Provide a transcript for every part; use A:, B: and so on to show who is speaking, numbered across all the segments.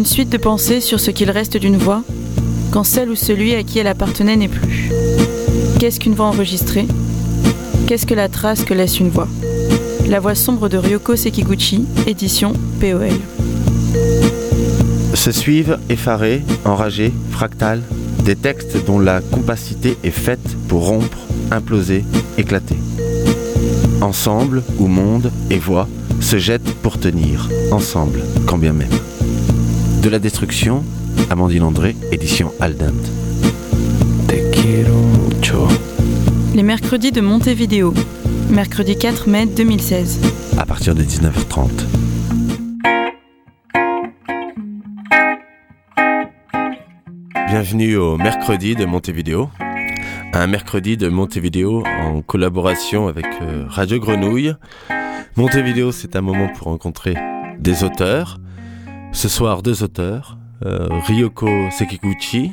A: Une suite de pensées sur ce qu'il reste d'une voix quand celle ou celui à qui elle appartenait n'est plus. Qu'est-ce qu'une voix enregistrée? Qu'est-ce que la trace que laisse une voix? La voix sombre de Ryoko Sekiguchi, édition POL.
B: Se suivent effarés, enragés, fractales, des textes dont la compacité est faite pour rompre, imploser, éclater. Ensemble, où monde et voix se jettent pour tenir, ensemble, quand bien même. De la destruction, Amandine André, édition Aldent.
A: Les mercredis de Montevideo, mercredi 4 mai 2016.
B: À partir de 19h30. Bienvenue au mercredi de Montevideo. Un mercredi de Montevideo en collaboration avec euh, Radio Grenouille. Montevideo, c'est un moment pour rencontrer des auteurs. Ce soir, deux auteurs. Euh, Ryoko Sekiguchi,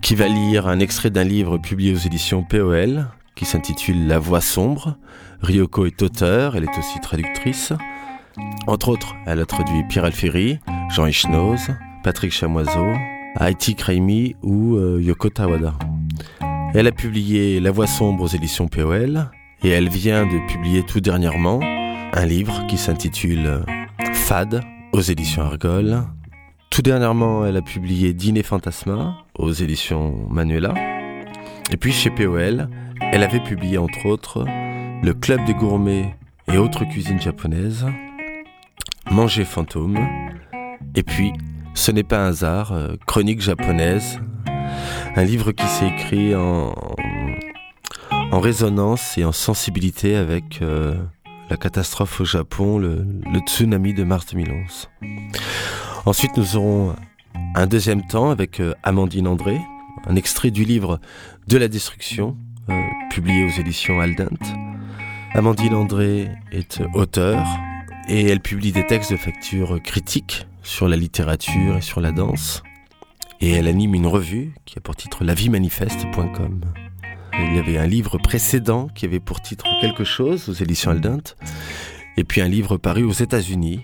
B: qui va lire un extrait d'un livre publié aux éditions POL, qui s'intitule La voix sombre. Ryoko est auteur, elle est aussi traductrice. Entre autres, elle a traduit Pierre Alferi, Jean Ishnoz, Patrick Chamoiseau, Haiti Kraimi ou euh, Yoko Tawada. Elle a publié La Voix sombre aux éditions POL et elle vient de publier tout dernièrement un livre qui s'intitule Fad aux éditions Argol. Tout dernièrement, elle a publié Dîner Fantasma aux éditions Manuela. Et puis chez POL, elle avait publié entre autres Le Club des gourmets et autres cuisines japonaises, Manger fantôme, et puis ce n'est pas un hasard, euh, Chronique japonaise, un livre qui s'est écrit en, en résonance et en sensibilité avec euh, catastrophe au Japon, le, tsunami de mars 2011. Ensuite, nous aurons un deuxième temps avec euh, Amandine André, un extrait du livre De la destruction, publié aux éditions Aldent. Amandine André est auteure et elle publie des textes de facture critique sur la littérature et sur la danse. Et elle anime une revue qui a pour titre lavimanifeste.com. Il y avait un livre précédent qui avait pour titre quelque chose aux éditions Aldent. Et puis un livre paru aux États-Unis,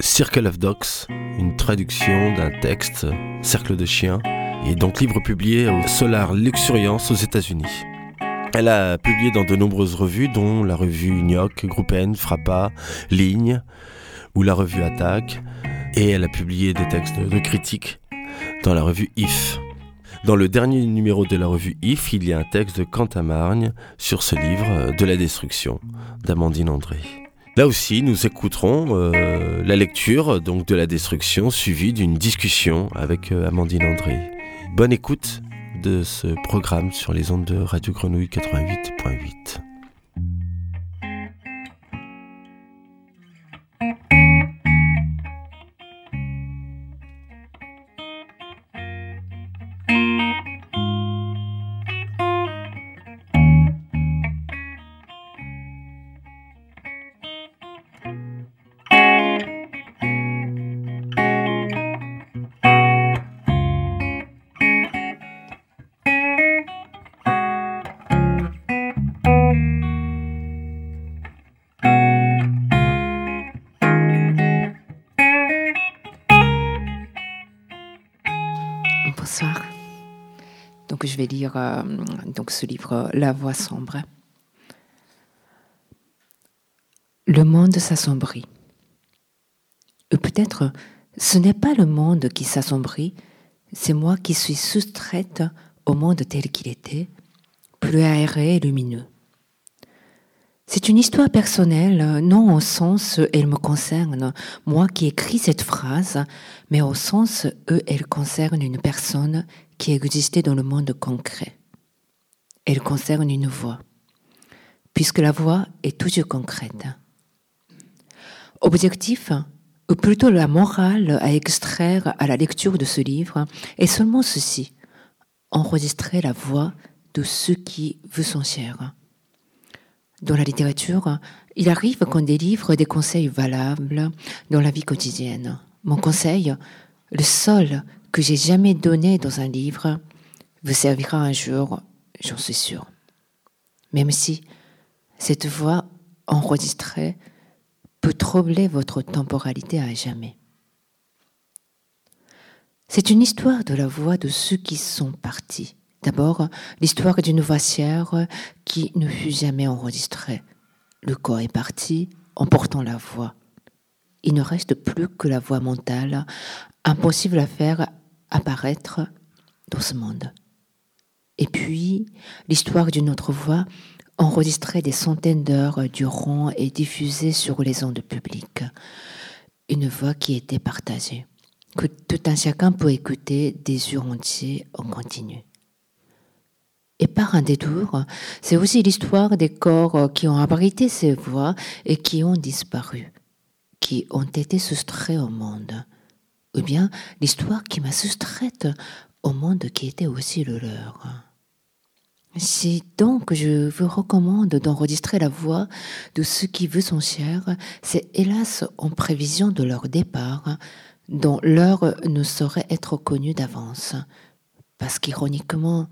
B: Circle of Dogs, une traduction d'un texte, Cercle de chiens, et donc livre publié au Solar Luxuriance aux États-Unis. Elle a publié dans de nombreuses revues, dont la revue Gnoc, Groupe N, Frappa, Ligne, ou la revue Attaque, et elle a publié des textes de critique dans la revue If. Dans le dernier numéro de la revue If, il y a un texte de Cantamargne sur ce livre euh, de la destruction d'Amandine André. Là aussi, nous écouterons euh, la lecture donc de la destruction suivie d'une discussion avec euh, Amandine André. Bonne écoute de ce programme sur les ondes de Radio Grenouille 88.8.
C: euh, donc ce livre La voix sombre. Le monde s'assombrit. Peut-être ce n'est pas le monde qui s'assombrit, c'est moi qui suis soustraite au monde tel qu'il était, plus aéré et lumineux. C'est une histoire personnelle, non au sens elle me concerne, moi qui écris cette phrase, mais au sens où elle concerne une personne qui existait dans le monde concret. Elle concerne une voix, puisque la voix est toujours concrète. Objectif, ou plutôt la morale à extraire à la lecture de ce livre, est seulement ceci, enregistrer la voix de ceux qui vous sont chers. Dans la littérature, il arrive qu'on délivre des conseils valables dans la vie quotidienne. Mon conseil, le seul que j'ai jamais donné dans un livre vous servira un jour, j'en suis sûr. Même si cette voix enregistrée peut troubler votre temporalité à jamais. C'est une histoire de la voix de ceux qui sont partis. D'abord, l'histoire d'une voix chère qui ne fut jamais enregistrée. Le corps est parti, emportant la voix. Il ne reste plus que la voix mentale, impossible à faire apparaître dans ce monde. Et puis, l'histoire d'une autre voix, enregistrée des centaines d'heures durant et diffusée sur les ondes publiques. Une voix qui était partagée, que tout un chacun peut écouter des yeux entiers en continu. Et par un détour, c'est aussi l'histoire des corps qui ont abrité ces voix et qui ont disparu, qui ont été soustraits au monde, ou bien l'histoire qui m'a soustraite au monde qui était aussi le leur. Si donc je vous recommande d'enregistrer la voix de ceux qui vous sont chers, c'est hélas en prévision de leur départ, dont l'heure ne saurait être connue d'avance, parce qu'ironiquement,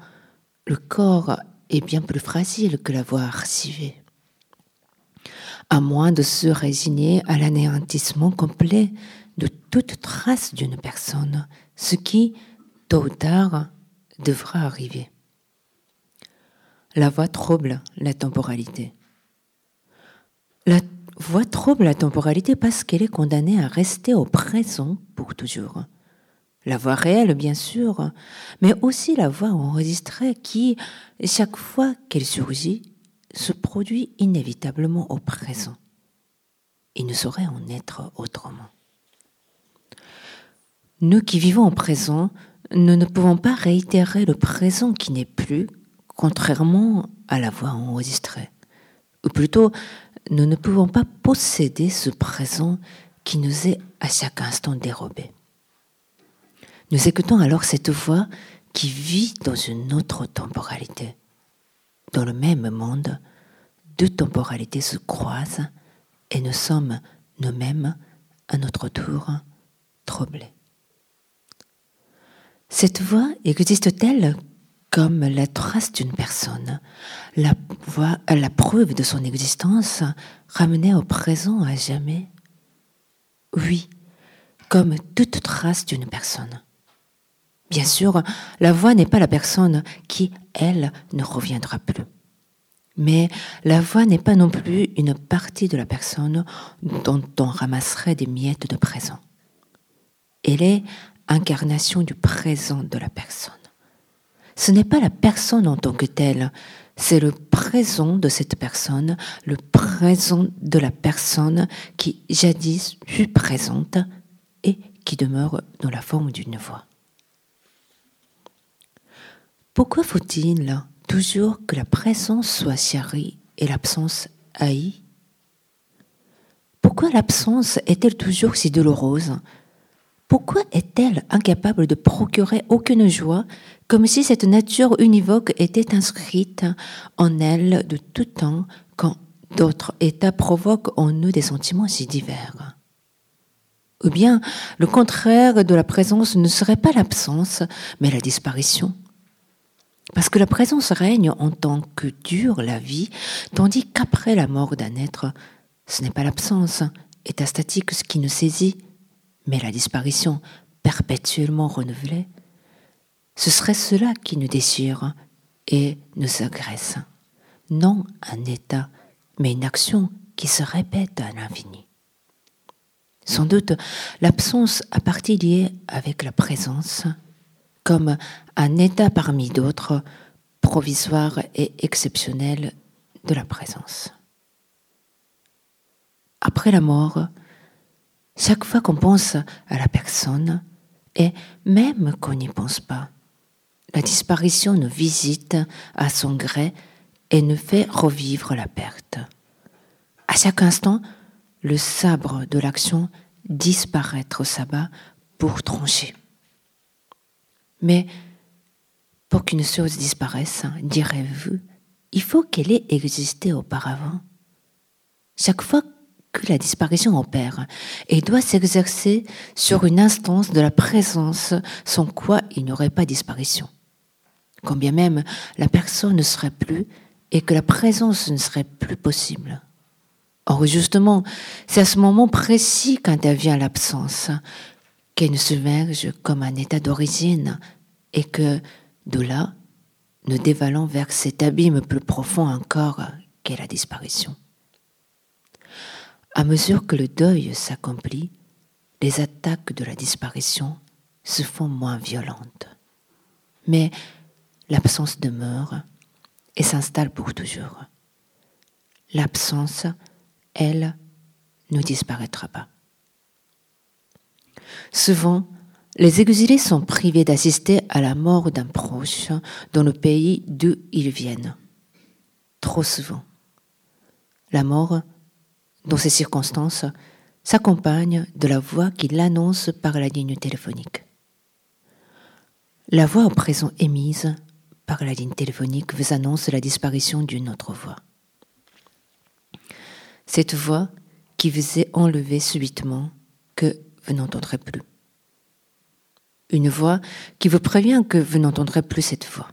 C: le corps est bien plus fragile que la voix archivée. À moins de se résigner à l'anéantissement complet de toute trace d'une personne, ce qui, tôt ou tard, devra arriver. La voix trouble la temporalité. La voix trouble la temporalité parce qu'elle est condamnée à rester au présent pour toujours la voix réelle bien sûr, mais aussi la voix enregistrée qui, chaque fois qu'elle surgit, se produit inévitablement au présent. Il ne saurait en être autrement. Nous qui vivons au présent, nous ne pouvons pas réitérer le présent qui n'est plus, contrairement à la voix enregistrée. Ou plutôt, nous ne pouvons pas posséder ce présent qui nous est à chaque instant dérobé. Nous écoutons alors cette voix qui vit dans une autre temporalité. Dans le même monde, deux temporalités se croisent et nous sommes nous-mêmes, à notre tour, troublés. Cette voix existe-t-elle comme la trace d'une personne, la, voix, la preuve de son existence ramenée au présent à jamais? Oui, comme toute trace d'une personne. Bien sûr, la voix n'est pas la personne qui, elle, ne reviendra plus. Mais la voix n'est pas non plus une partie de la personne dont on ramasserait des miettes de présent. Elle est incarnation du présent de la personne. Ce n'est pas la personne en tant que telle, c'est le présent de cette personne, le présent de la personne qui jadis fut présente et qui demeure dans la forme d'une voix. Pourquoi faut-il toujours que la présence soit chérie et l'absence haïe? Pourquoi l'absence est-elle toujours si douloureuse? Pourquoi est-elle incapable de procurer aucune joie, comme si cette nature univoque était inscrite en elle de tout temps quand d'autres états provoquent en nous des sentiments si divers? Ou bien le contraire de la présence ne serait pas l'absence, mais la disparition? Parce que la présence règne en tant que dure la vie, tandis qu'après la mort d'un être, ce n'est pas l'absence étastatique ce qui nous saisit, mais la disparition perpétuellement renouvelée. Ce serait cela qui nous déchire et nous agresse. Non un état, mais une action qui se répète à l'infini. Sans doute, l'absence a partie liée avec la présence comme un état parmi d'autres, provisoire et exceptionnel de la présence. Après la mort, chaque fois qu'on pense à la personne, et même qu'on n'y pense pas, la disparition nous visite à son gré et nous fait revivre la perte. À chaque instant, le sabre de l'action disparaître au sabbat pour trancher. Mais pour qu'une chose disparaisse, direz-vous, il faut qu'elle ait existé auparavant. Chaque fois que la disparition opère, elle doit s'exercer sur une instance de la présence sans quoi il n'y aurait pas disparition. Quand bien même la personne ne serait plus et que la présence ne serait plus possible. Or, justement, c'est à ce moment précis qu'intervient l'absence, qu'elle ne submerge comme un état d'origine et que, de là, nous dévalons vers cet abîme plus profond encore qu'est la disparition. À mesure que le deuil s'accomplit, les attaques de la disparition se font moins violentes. Mais l'absence demeure et s'installe pour toujours. L'absence, elle, ne disparaîtra pas. Souvent, les exilés sont privés d'assister à la mort d'un proche dans le pays d'où ils viennent. Trop souvent. La mort, dans ces circonstances, s'accompagne de la voix qui l'annonce par la ligne téléphonique. La voix au présent émise par la ligne téléphonique vous annonce la disparition d'une autre voix. Cette voix qui vous est enlevée subitement que vous n'entendrez plus. Une voix qui vous prévient que vous n'entendrez plus cette voix.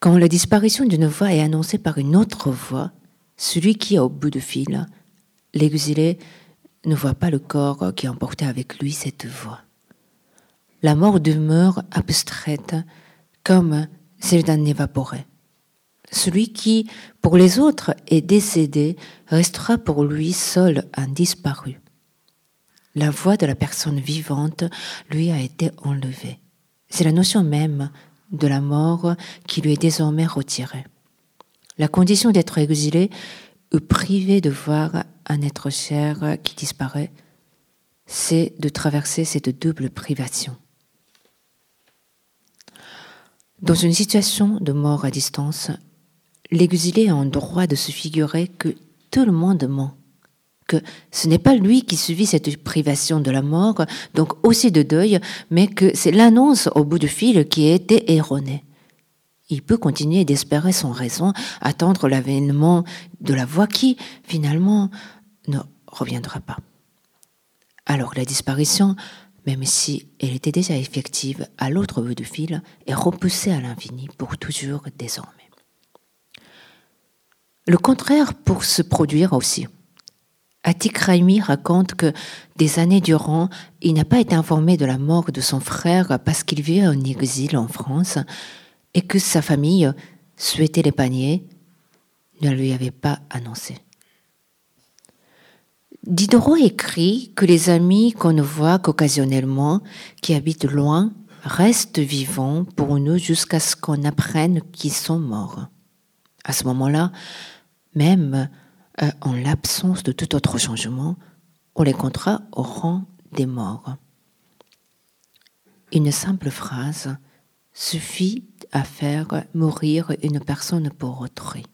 C: Quand la disparition d'une voix est annoncée par une autre voix, celui qui est au bout de fil, l'exilé, ne voit pas le corps qui emportait avec lui cette voix la mort demeure abstraite comme celle d'un évaporé. Celui qui, pour les autres, est décédé restera pour lui seul un disparu. La voix de la personne vivante lui a été enlevée. C'est la notion même de la mort qui lui est désormais retirée. La condition d'être exilé ou privé de voir un être cher qui disparaît, c'est de traverser cette double privation. Dans une situation de mort à distance, l'exilé a en droit de se figurer que tout le monde ment, ce n'est pas lui qui subit cette privation de la mort, donc aussi de deuil, mais que c'est l'annonce au bout du fil qui a été erronée. Il peut continuer d'espérer son raison, attendre l'avènement de la voix qui, finalement, ne reviendra pas. Alors la disparition même si elle était déjà effective à l'autre bout du fil, est repoussée à l'infini pour toujours désormais. Le contraire pour se produire aussi. Atik Raimi raconte que des années durant, il n'a pas été informé de la mort de son frère parce qu'il vivait en exil en France et que sa famille souhaitait l'épargner, ne lui avait pas annoncé. Diderot écrit que les amis qu'on ne voit qu'occasionnellement, qui habitent loin, restent vivants pour nous jusqu'à ce qu'on apprenne qu'ils sont morts. À ce moment-là, même euh, en l'absence de tout autre changement, on les comptera au rang des morts. Une simple phrase suffit à faire mourir une personne pour autrui.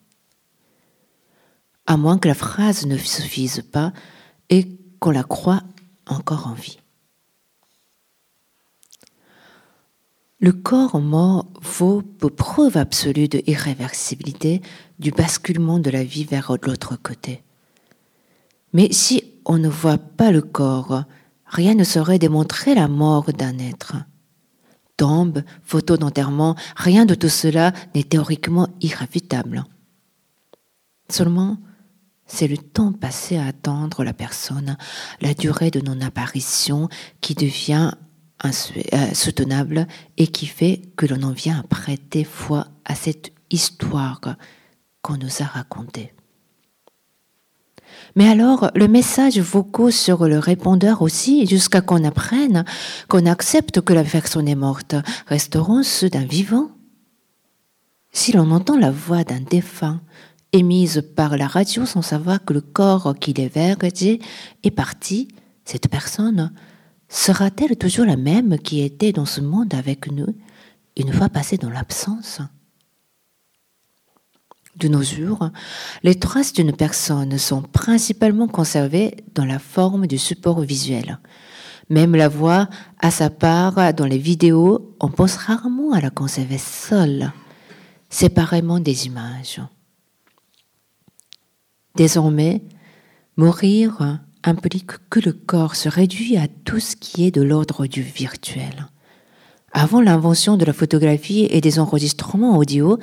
C: À moins que la phrase ne suffise pas, et qu'on la croit encore en vie. Le corps mort vaut pour preuve absolue de irréversibilité du basculement de la vie vers l'autre côté. Mais si on ne voit pas le corps, rien ne saurait démontrer la mort d'un être. Tombe, photo d'enterrement, rien de tout cela n'est théoriquement irréfutable. Seulement, c'est le temps passé à attendre la personne, la durée de non-apparition qui devient insoutenable euh, et qui fait que l'on en vient à prêter foi à cette histoire nous a racontée. Mais alors, le message vocaux sur le répondeur aussi, jusqu'à qu'on apprenne, qu'on accepte que la personne est morte, resteront ceux d'un vivant. Si l'on entend la voix d'un défunt, émise par la radio sans savoir que le corps qui l'hébergeait est parti, cette personne sera-t-elle toujours la même qui était dans ce monde avec nous une fois passée dans l'absence? De nos jours, les traces d'une personne sont principalement conservées dans la forme du support visuel. Même la voix à sa part dans les vidéos, on pense rarement à la conserver seule, séparément des images. Désormais, mourir implique que le corps se réduit à tout ce qui est de l'ordre du virtuel. Avant l'invention de la photographie et des enregistrements audio,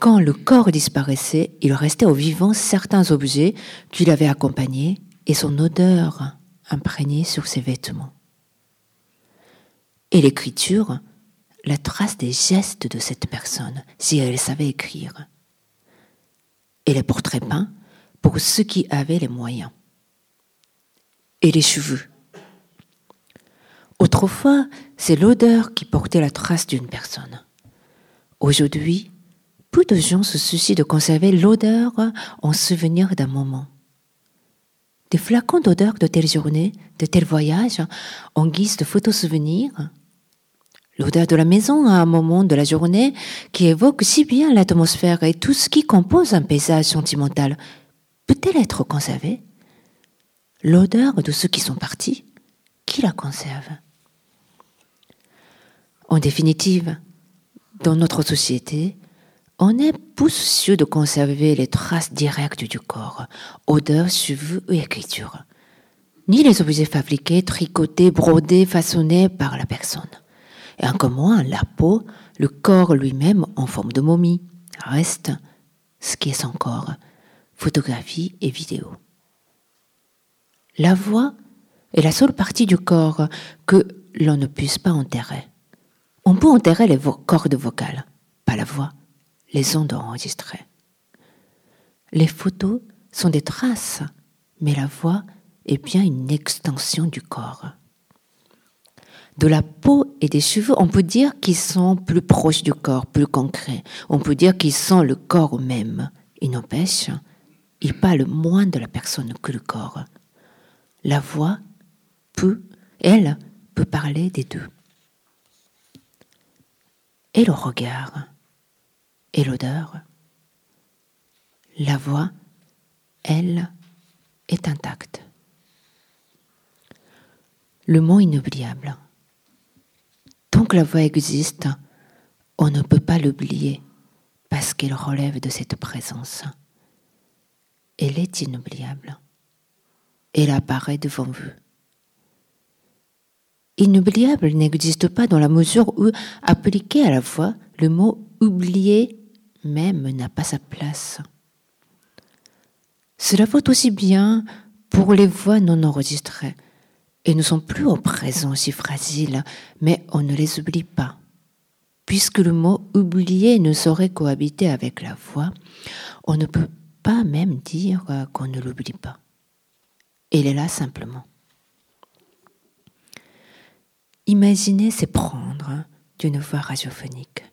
C: quand le corps disparaissait, il restait au vivant certains objets qui l'avaient accompagné et son odeur imprégnée sur ses vêtements. Et l'écriture, la trace des gestes de cette personne, si elle savait écrire. Et les portraits peints pour ceux qui avaient les moyens. Et les cheveux. Autrefois, c'est l'odeur qui portait la trace d'une personne. Aujourd'hui, peu de gens se soucient de conserver l'odeur en souvenir d'un moment. Des flacons d'odeur de telle journée, de tel voyage, en guise de photos souvenirs. L'odeur de la maison à un moment de la journée qui évoque si bien l'atmosphère et tout ce qui compose un paysage sentimental peut-elle être conservée? L'odeur de ceux qui sont partis, qui la conserve En définitive, dans notre société, on est soucieux de conserver les traces directes du corps, odeur, cheveux et écriture, ni les objets fabriqués, tricotés, brodés, façonnés par la personne. Et encore moins la peau, le corps lui-même en forme de momie. Reste ce qui est son corps, photographie et vidéo. La voix est la seule partie du corps que l'on ne puisse pas enterrer. On peut enterrer les cordes vocales, pas la voix les ondes enregistrées. Les photos sont des traces, mais la voix est bien une extension du corps. De la peau et des cheveux, on peut dire qu'ils sont plus proches du corps, plus concrets. On peut dire qu'ils sont le corps même. Il n'empêche, il parle moins de la personne que le corps. La voix peut, elle, peut parler des deux. Et le regard et l'odeur. La voix, elle, est intacte. Le mot inoubliable. Tant que la voix existe, on ne peut pas l'oublier parce qu'elle relève de cette présence. Elle est inoubliable. Elle apparaît devant vous. Inoubliable n'existe pas dans la mesure où, appliqué à la voix, le mot oublier même n'a pas sa place. Cela vaut aussi bien pour les voix non enregistrées. Et ne sont plus au présent si fragiles, mais on ne les oublie pas. Puisque le mot oublier ne saurait cohabiter avec la voix, on ne peut pas même dire qu'on ne l'oublie pas. Elle est là simplement. Imaginez c'est prendre d'une voix radiophonique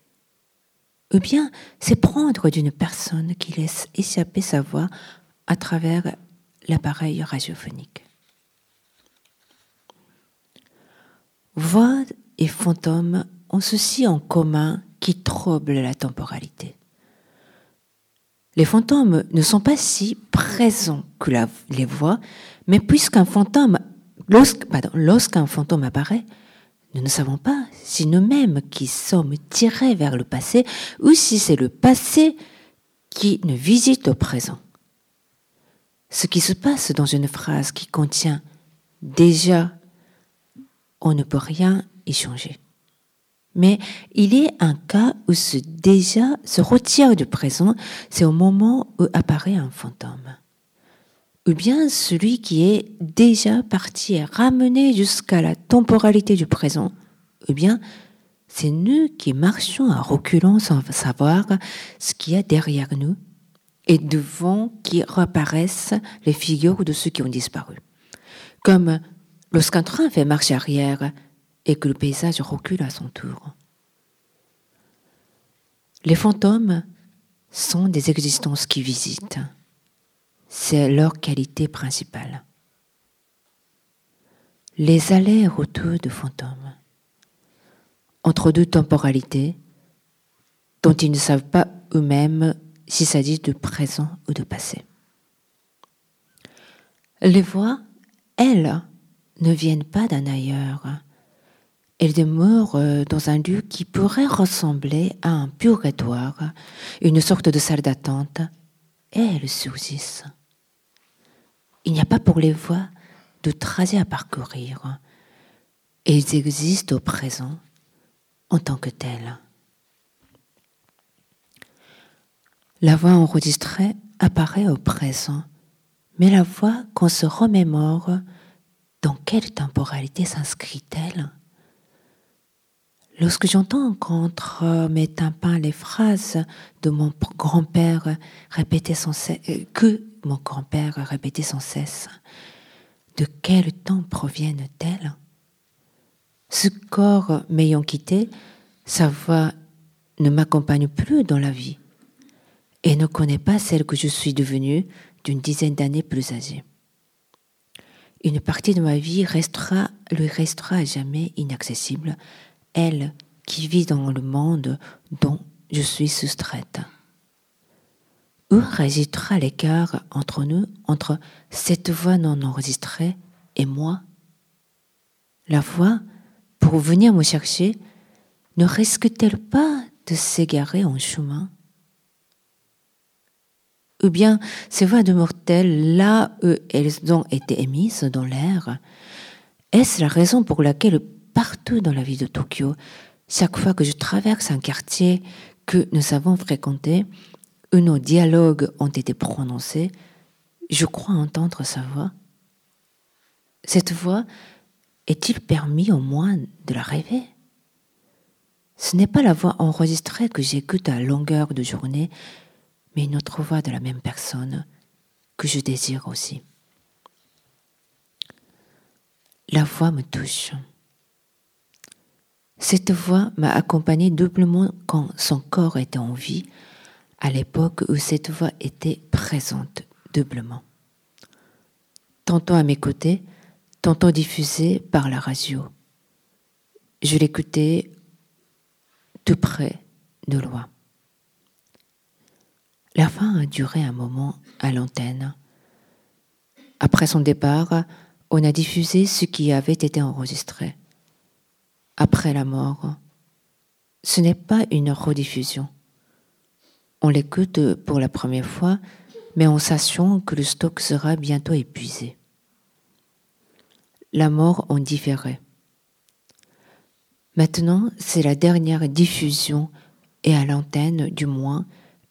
C: ou bien c'est prendre d'une personne qui laisse échapper sa voix à travers l'appareil radiophonique. Voix et fantômes ont ceci en commun qui trouble la temporalité. Les fantômes ne sont pas si présents que les voix, mais puisqu'un fantôme, lorsqu'un fantôme apparaît, nous ne savons pas si nous-mêmes qui sommes tirés vers le passé ou si c'est le passé qui nous visite au présent. Ce qui se passe dans une phrase qui contient déjà, on ne peut rien y changer. Mais il y a un cas où ce déjà se retire du présent, c'est au moment où apparaît un fantôme ou bien celui qui est déjà parti et ramené jusqu'à la temporalité du présent, ou bien c'est nous qui marchons à reculons sans savoir ce qu'il y a derrière nous et devant qui reparaissent les figures de ceux qui ont disparu. Comme lorsqu'un train fait marche arrière et que le paysage recule à son tour. Les fantômes sont des existences qui visitent c'est leur qualité principale. Les allers-retours de fantômes entre deux temporalités dont ils ne savent pas eux-mêmes s'il s'agit de présent ou de passé. Les voix, elles, ne viennent pas d'un ailleurs. Elles demeurent dans un lieu qui pourrait ressembler à un purgatoire, une sorte de salle d'attente, et elles surgissent. Il n'y a pas pour les voix de trajet à parcourir. Et ils existent au présent en tant que tels. La voix enregistrée apparaît au présent, mais la voix qu'on se remémore dans quelle temporalité s'inscrit-elle? Lorsque j'entends contre mes tympans les phrases de mon grand-père répétées sans cesse, euh, que mon grand-père répétait sans cesse, de quel temps proviennent-elles? Ce corps m'ayant quitté, sa voix ne m'accompagne plus dans la vie et ne connaît pas celle que je suis devenue d'une dizaine d'années plus âgée. Une partie de ma vie restera, lui restera à jamais inaccessible elle qui vit dans le monde dont je suis soustraite. Où résidera l'écart entre nous, entre cette voix non enregistrée et moi? La voix, pour venir me chercher, ne risque-t-elle pas de s'égarer en chemin? Ou bien ces voix de mortelles, là où elles ont été émises dans l'air, est-ce la raison pour laquelle partout dans la ville de Tokyo, chaque fois que je traverse un quartier que nous avons fréquenté, où nos dialogues ont été prononcés, je crois entendre sa voix. Cette voix est-il permis au moins de la rêver? Ce n'est pas la voix enregistrée que j'écoute à longueur de journée, mais une autre voix de la même personne que je désire aussi. La voix me touche. Cette voix m'a accompagné doublement quand son corps était en vie, à l'époque où cette voix était présente doublement. Tantôt à mes côtés, tantôt diffusée par la radio. Je l'écoutais tout près, de loin. La fin a duré un moment à l'antenne. Après son départ, on a diffusé ce qui avait été enregistré après la mort, ce n'est pas une rediffusion. On l'écoute pour la première fois, mais en sachant que le stock sera bientôt épuisé. La mort en différait. Maintenant, c'est la dernière diffusion et à l'antenne, du moins,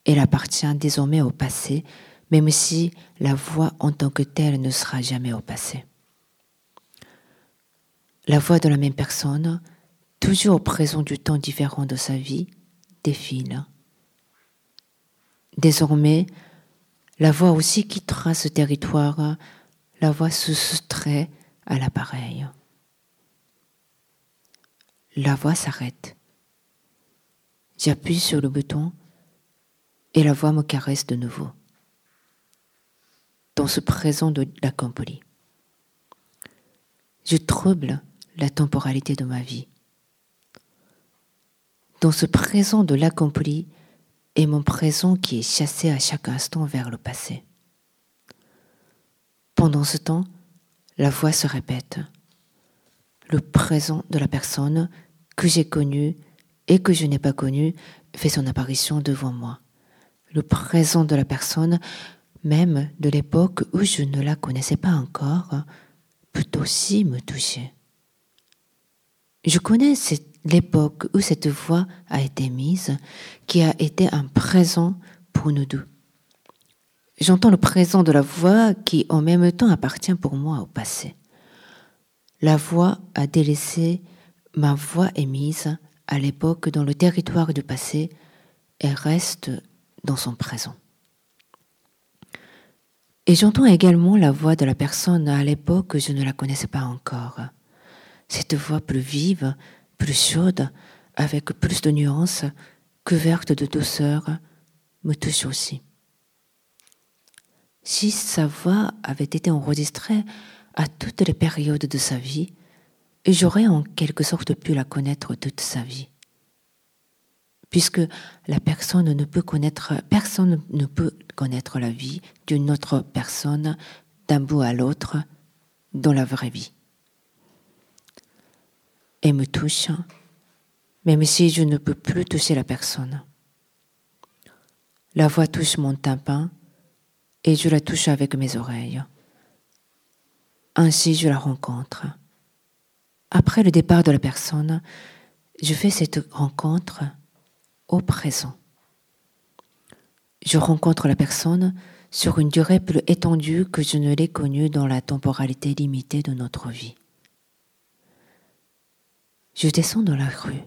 C: elle appartient désormais au passé, même si la voix en tant que telle ne sera jamais au passé. La voix de la même personne, toujours au présent du temps différent de sa vie, défile. Désormais, la voix aussi quittera ce territoire, la voix se soustrait à l'appareil. La voix s'arrête. J'appuie sur le bouton et la voix me caresse de nouveau. Dans ce présent de la campolie. Je trouble la temporalité de ma vie dans ce présent de l'accompli et mon présent qui est chassé à chaque instant vers le passé. Pendant ce temps, la voix se répète. Le présent de la personne que j'ai connue et que je n'ai pas connue fait son apparition devant moi. Le présent de la personne, même de l'époque où je ne la connaissais pas encore, peut aussi me toucher. Je connais cette l'époque où cette voix a été mise, qui a été un présent pour nous deux. J'entends le présent de la voix qui en même temps appartient pour moi au passé. La voix a délaissé ma voix émise à l'époque dans le territoire du passé et reste dans son présent. Et j'entends également la voix de la personne à l'époque que je ne la connaissais pas encore. Cette voix plus vive, plus chaude, avec plus de nuances, couverte de douceur, me touche aussi. Si sa voix avait été enregistrée à toutes les périodes de sa vie, j'aurais en quelque sorte pu la connaître toute sa vie. Puisque personne ne peut connaître, personne ne peut connaître la vie d'une autre personne d'un bout à l'autre dans la vraie vie et me touche, même si je ne peux plus toucher la personne. La voix touche mon tympan et je la touche avec mes oreilles. Ainsi je la rencontre. Après le départ de la personne, je fais cette rencontre au présent. Je rencontre la personne sur une durée plus étendue que je ne l'ai connue dans la temporalité limitée de notre vie. Je descends dans la rue.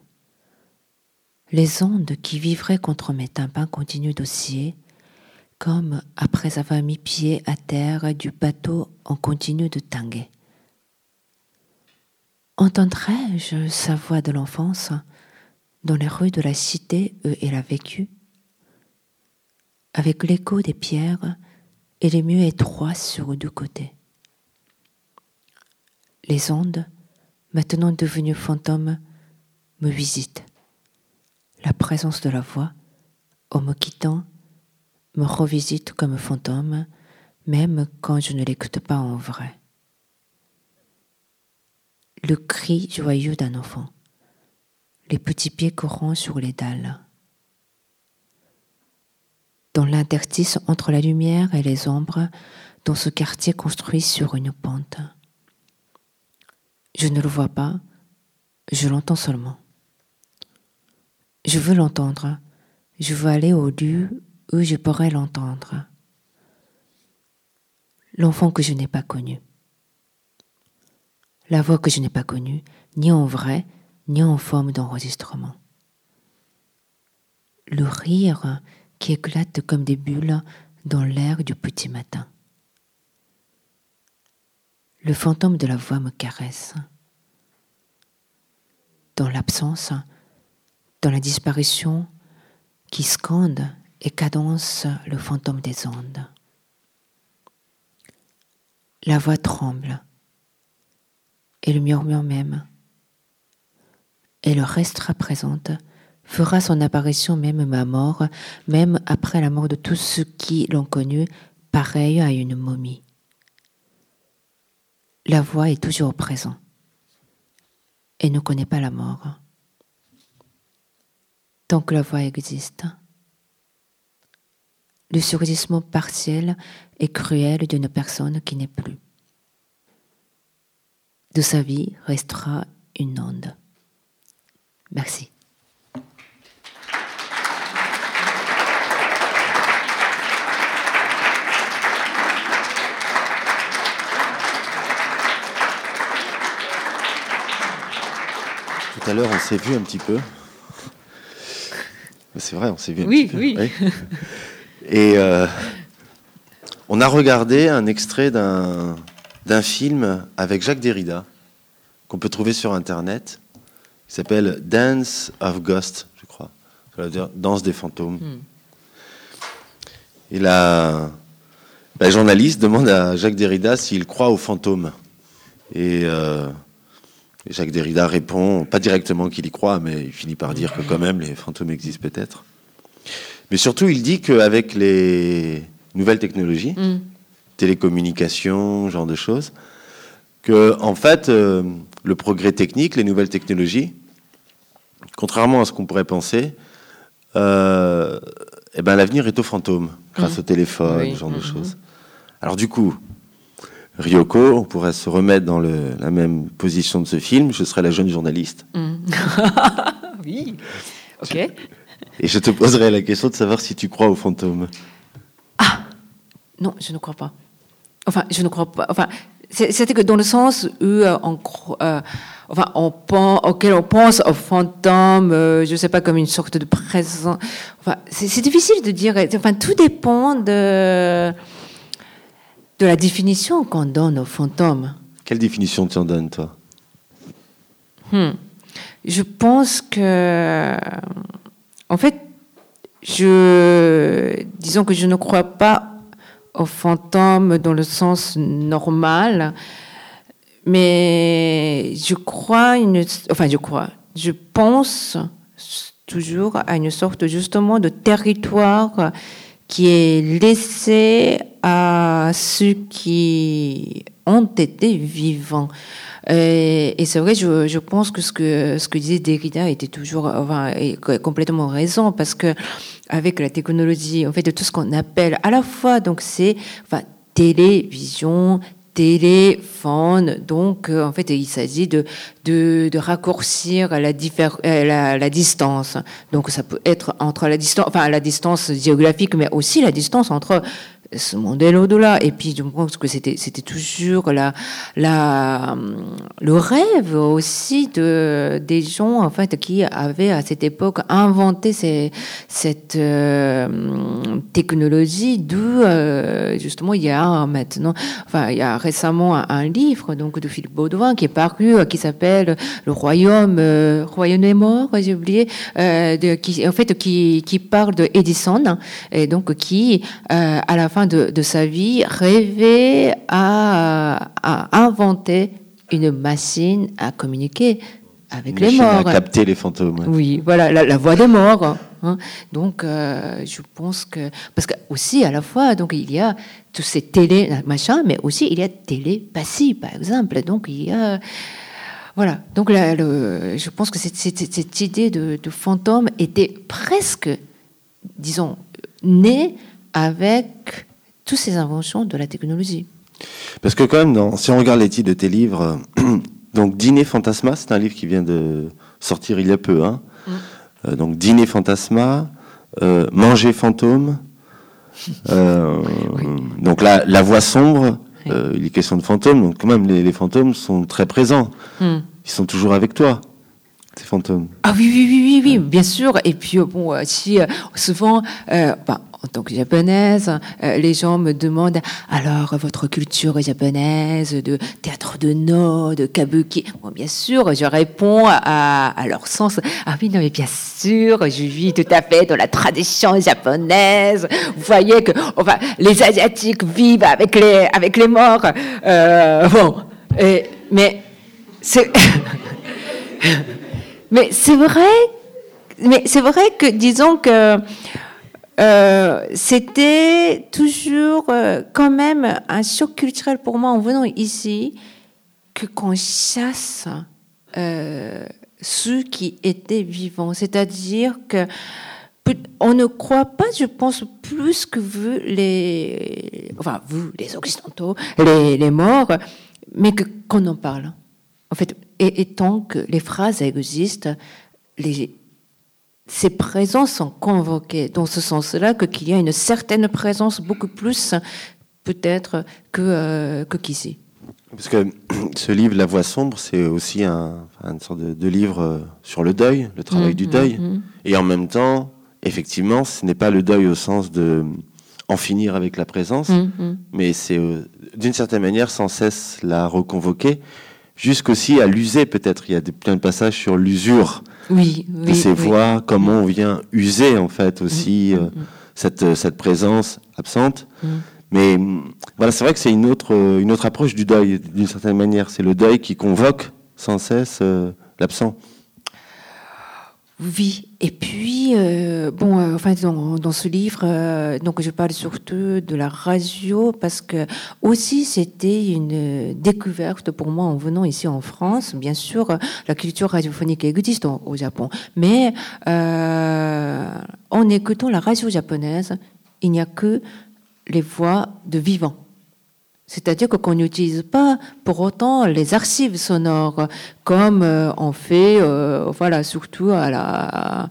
C: Les ondes qui vivraient contre mes tympans continuent d'osciller, comme après avoir mis pied à terre du bateau en continu de tanguer. Entendrai-je sa voix de l'enfance dans les rues de la cité où elle a vécu? Avec l'écho des pierres et les murs étroits sur deux côtés. Les ondes, maintenant devenues fantômes, me visitent. La présence de la voix, en me quittant, me revisite comme fantôme, même quand je ne l'écoute pas en vrai. Le cri joyeux d'un enfant, les petits pieds courant sur les dalles dans l'interstice entre la lumière et les ombres dans ce quartier construit sur une pente. Je ne le vois pas, je l'entends seulement. Je veux l'entendre, je veux aller au lieu où je pourrais l'entendre. L'enfant que je n'ai pas connu. La voix que je n'ai pas connue, ni en vrai, ni en forme d'enregistrement. Le rire qui éclatent comme des bulles dans l'air du petit matin. Le fantôme de la voix me caresse. Dans l'absence, dans la disparition qui scande et cadence le fantôme des ondes. La voix tremble et le murmure même. Elle restera présente fera son apparition même ma mort, même après la mort de tous ceux qui l'ont connu, pareil à une momie. La voix est toujours présente et ne connaît pas la mort. Tant que la voix existe, le surgissement partiel et cruel d'une personne qui n'est plus. De sa vie restera une onde. Merci.
B: Tout à l'heure, on s'est vu un petit peu. C'est vrai, on s'est vu un
C: oui,
B: petit peu.
C: Oui, oui.
B: Et euh, on a regardé un extrait d'un, d'un film avec Jacques Derrida, qu'on peut trouver sur Internet, qui s'appelle Dance of Ghosts, je crois. Ça veut dire Danse des fantômes.
C: Hmm.
B: Et la, la journaliste demande à Jacques Derrida s'il croit aux fantômes. Et euh, et Jacques Derrida répond, pas directement qu'il y croit, mais il finit par dire que quand même les fantômes existent peut-être. Mais surtout, il dit qu'avec les nouvelles technologies,
C: Mm.
B: télécommunications, genre de choses, que en fait, euh, le progrès technique, les nouvelles technologies, contrairement à ce qu'on pourrait penser, euh, eh ben, l'avenir est aux fantômes, grâce
C: Mm.
B: au téléphone,
C: Oui.
B: genre de
C: Mhm.
B: choses. Alors du coup, Ryoko, on pourrait se remettre dans le- la même position de ce film, je serais la jeune journaliste.
C: Mm. oui. Ok.
B: Et je te poserai la question de savoir si tu crois aux fantômes.
C: Non, je ne crois pas. Enfin, je ne crois pas. Enfin, c'est- c'était que dans le sens où euh, on, cro- euh, enfin, on pense, auquel on pense aux fantômes, euh, je ne sais pas, comme une sorte de présent. Enfin, c'est c'est difficile de dire. Enfin, tout dépend de de la définition qu'on donne aux fantômes.
B: Quelle définition tu en donnes, toi?
C: Hmm. Je pense que, en fait, je, disons que je ne crois pas aux fantômes dans le sens normal, mais je crois une, enfin, je crois, je pense toujours à une sorte justement de territoire qui est laissé à ceux qui ont été vivants. Et, c'est vrai, je, je pense que ce que ce que disait Derrida était toujours enfin, complètement raison parce que avec la technologie, en fait, de tout ce qu'on appelle à la fois donc c'est enfin, télévision, téléphone. Donc, euh, en fait, il s'agit de, de, de raccourcir la, euh, la, la distance. Donc, ça peut être entre la distance, enfin, la distance géographique, mais aussi la distance entre ce monde et l'au-delà. Et puis, je pense que c'était, c'était toujours la, la, le rêve aussi de, des gens, en fait, qui avaient à cette époque inventé ces, cette euh, technologie d'où, euh, justement, il y a maintenant, enfin, il y a récemment un, livre, donc, de Philippe Baudouin qui est paru, euh, qui s'appelle Le Royaume, Royaume des morts, j'ai oublié, de, qui, en fait, qui, qui parle de Edison, et donc, qui, à la fin, de, sa vie, rêvait à, inventer une machine à communiquer avec les morts.
B: À capter les fantômes.
C: Oui, voilà, la, voix des morts. Hein. Donc, euh, je pense que. Parce que, aussi, à la fois, donc, il y a tous ces télé, machin, mais aussi, il y a télépathie, par exemple. Donc, il y a. Voilà. Donc, là, je pense que cette, cette, idée de, de, fantôme était presque, disons, née avec toutes ces inventions de la technologie.
B: Parce que quand même, si on regarde les titres de tes livres, donc Dîner Fantasma, c'est un livre qui vient de sortir il y a peu. Hein. Mm. Euh, donc Dîner Fantasma, euh, Manger fantôme. Euh, donc la, la voix sombre, il est question de fantômes. Donc quand même, les, fantômes sont très présents. Mm. Ils sont toujours avec toi. Fantômes.
C: Ah oui, oui, oui, oui, bien sûr. Et puis, bon, si souvent, bah, en tant que japonaise, euh, les gens me demandent alors votre culture japonaise de théâtre de no, de kabuki? Bon, bien sûr, je réponds à, leur sens. Ah oui, non, mais bien sûr, je vis tout à fait dans la tradition japonaise. Vous voyez que, enfin, les asiatiques vivent avec les avec les morts. Euh, bon, mais c'est mais c'est vrai. Mais c'est vrai que disons que euh, c'était toujours euh, quand même un choc culturel pour moi en venant ici que qu'on chasse euh, ceux qui étaient vivants. C'est-à-dire que on ne croit pas, je pense, plus que vous, les, enfin, vous, les occidentaux, les, les morts, mais que, qu'on en parle. En fait, et, et tant que les phrases existent, les, ces présences sont convoquées dans ce sens-là que qu'il y a une certaine présence beaucoup plus peut-être que euh, que qu'ici.
B: Parce que ce livre, La Voix sombre, c'est aussi un, une sorte de, livre euh, sur le deuil, le travail du mmh, deuil. Mmh, mmh. Et en même temps, effectivement, ce n'est pas le deuil au sens de en finir avec la présence, mais c'est euh, d'une certaine manière sans cesse la reconvoquer, jusqu'aussi à l'user peut-être. Il y a des, plein de passages sur l'usure
C: oui,
B: de ces voix, comment on vient user en fait aussi mm, mm, euh, mm. cette, euh, cette présence absente. Mais voilà, c'est vrai que c'est une autre, euh, une autre approche du deuil d'une certaine manière. C'est le deuil qui convoque sans cesse l'absent.
C: Oui, et puis euh, bon, euh, enfin dans, ce livre, euh, donc je parle surtout de la radio parce que aussi c'était une découverte pour moi en venant ici en France. Bien sûr, la culture radiophonique existe au Japon, mais en écoutant la radio japonaise, il n'y a que les voix de vivants. C'est-à-dire qu'on n'utilise pas pour autant les archives sonores comme euh, on fait, euh, voilà, surtout à la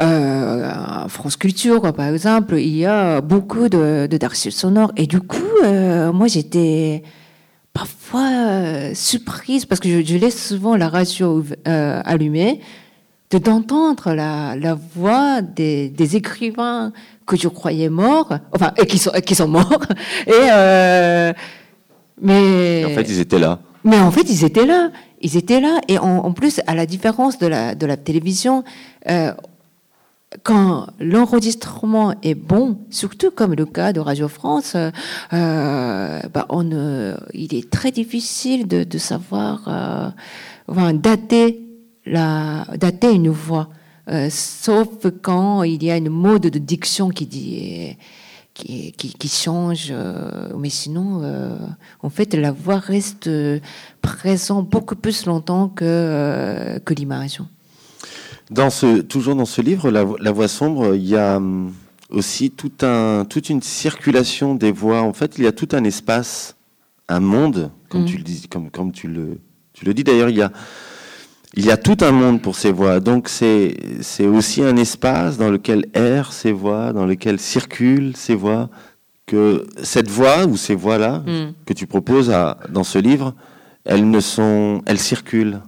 C: euh, France Culture, par exemple, il y a beaucoup de d'archives sonores. Et du coup, moi, j'étais parfois surprise parce que je, laisse souvent la radio allumée de d'entendre la, la voix des, des écrivains que je croyais morts, enfin, et qui sont, qui sont morts. Et euh, mais
B: en fait, ils étaient là.
C: Mais en fait, ils étaient là. Ils étaient là. Et en, plus, à la différence de la, de la télévision, euh, quand l'enregistrement est bon, surtout comme le cas de Radio France, euh, bah on, il est très difficile de, de savoir, euh, enfin, dater, dater une voix. Euh, sauf quand il y a une mode de diction qui dit qui, qui, change, euh, mais sinon, euh, en fait, la voix reste présente beaucoup plus longtemps que que l'image.
B: Dans ce, toujours dans ce livre, la, voix sombre, il y a hum, aussi tout un, toute une circulation des voix. En fait, il y a tout un espace, un monde, comme mm. tu le dis, comme, comme tu le, tu le dis. D'ailleurs, il y a il y a tout un monde pour ces voix. Donc c'est c'est aussi un espace dans lequel errent ces voix, dans lequel circulent ces voix, que cette voix ou ces voix-là
C: Mm.
B: que tu proposes à- dans ce livre, elles ne sont, elles circulent,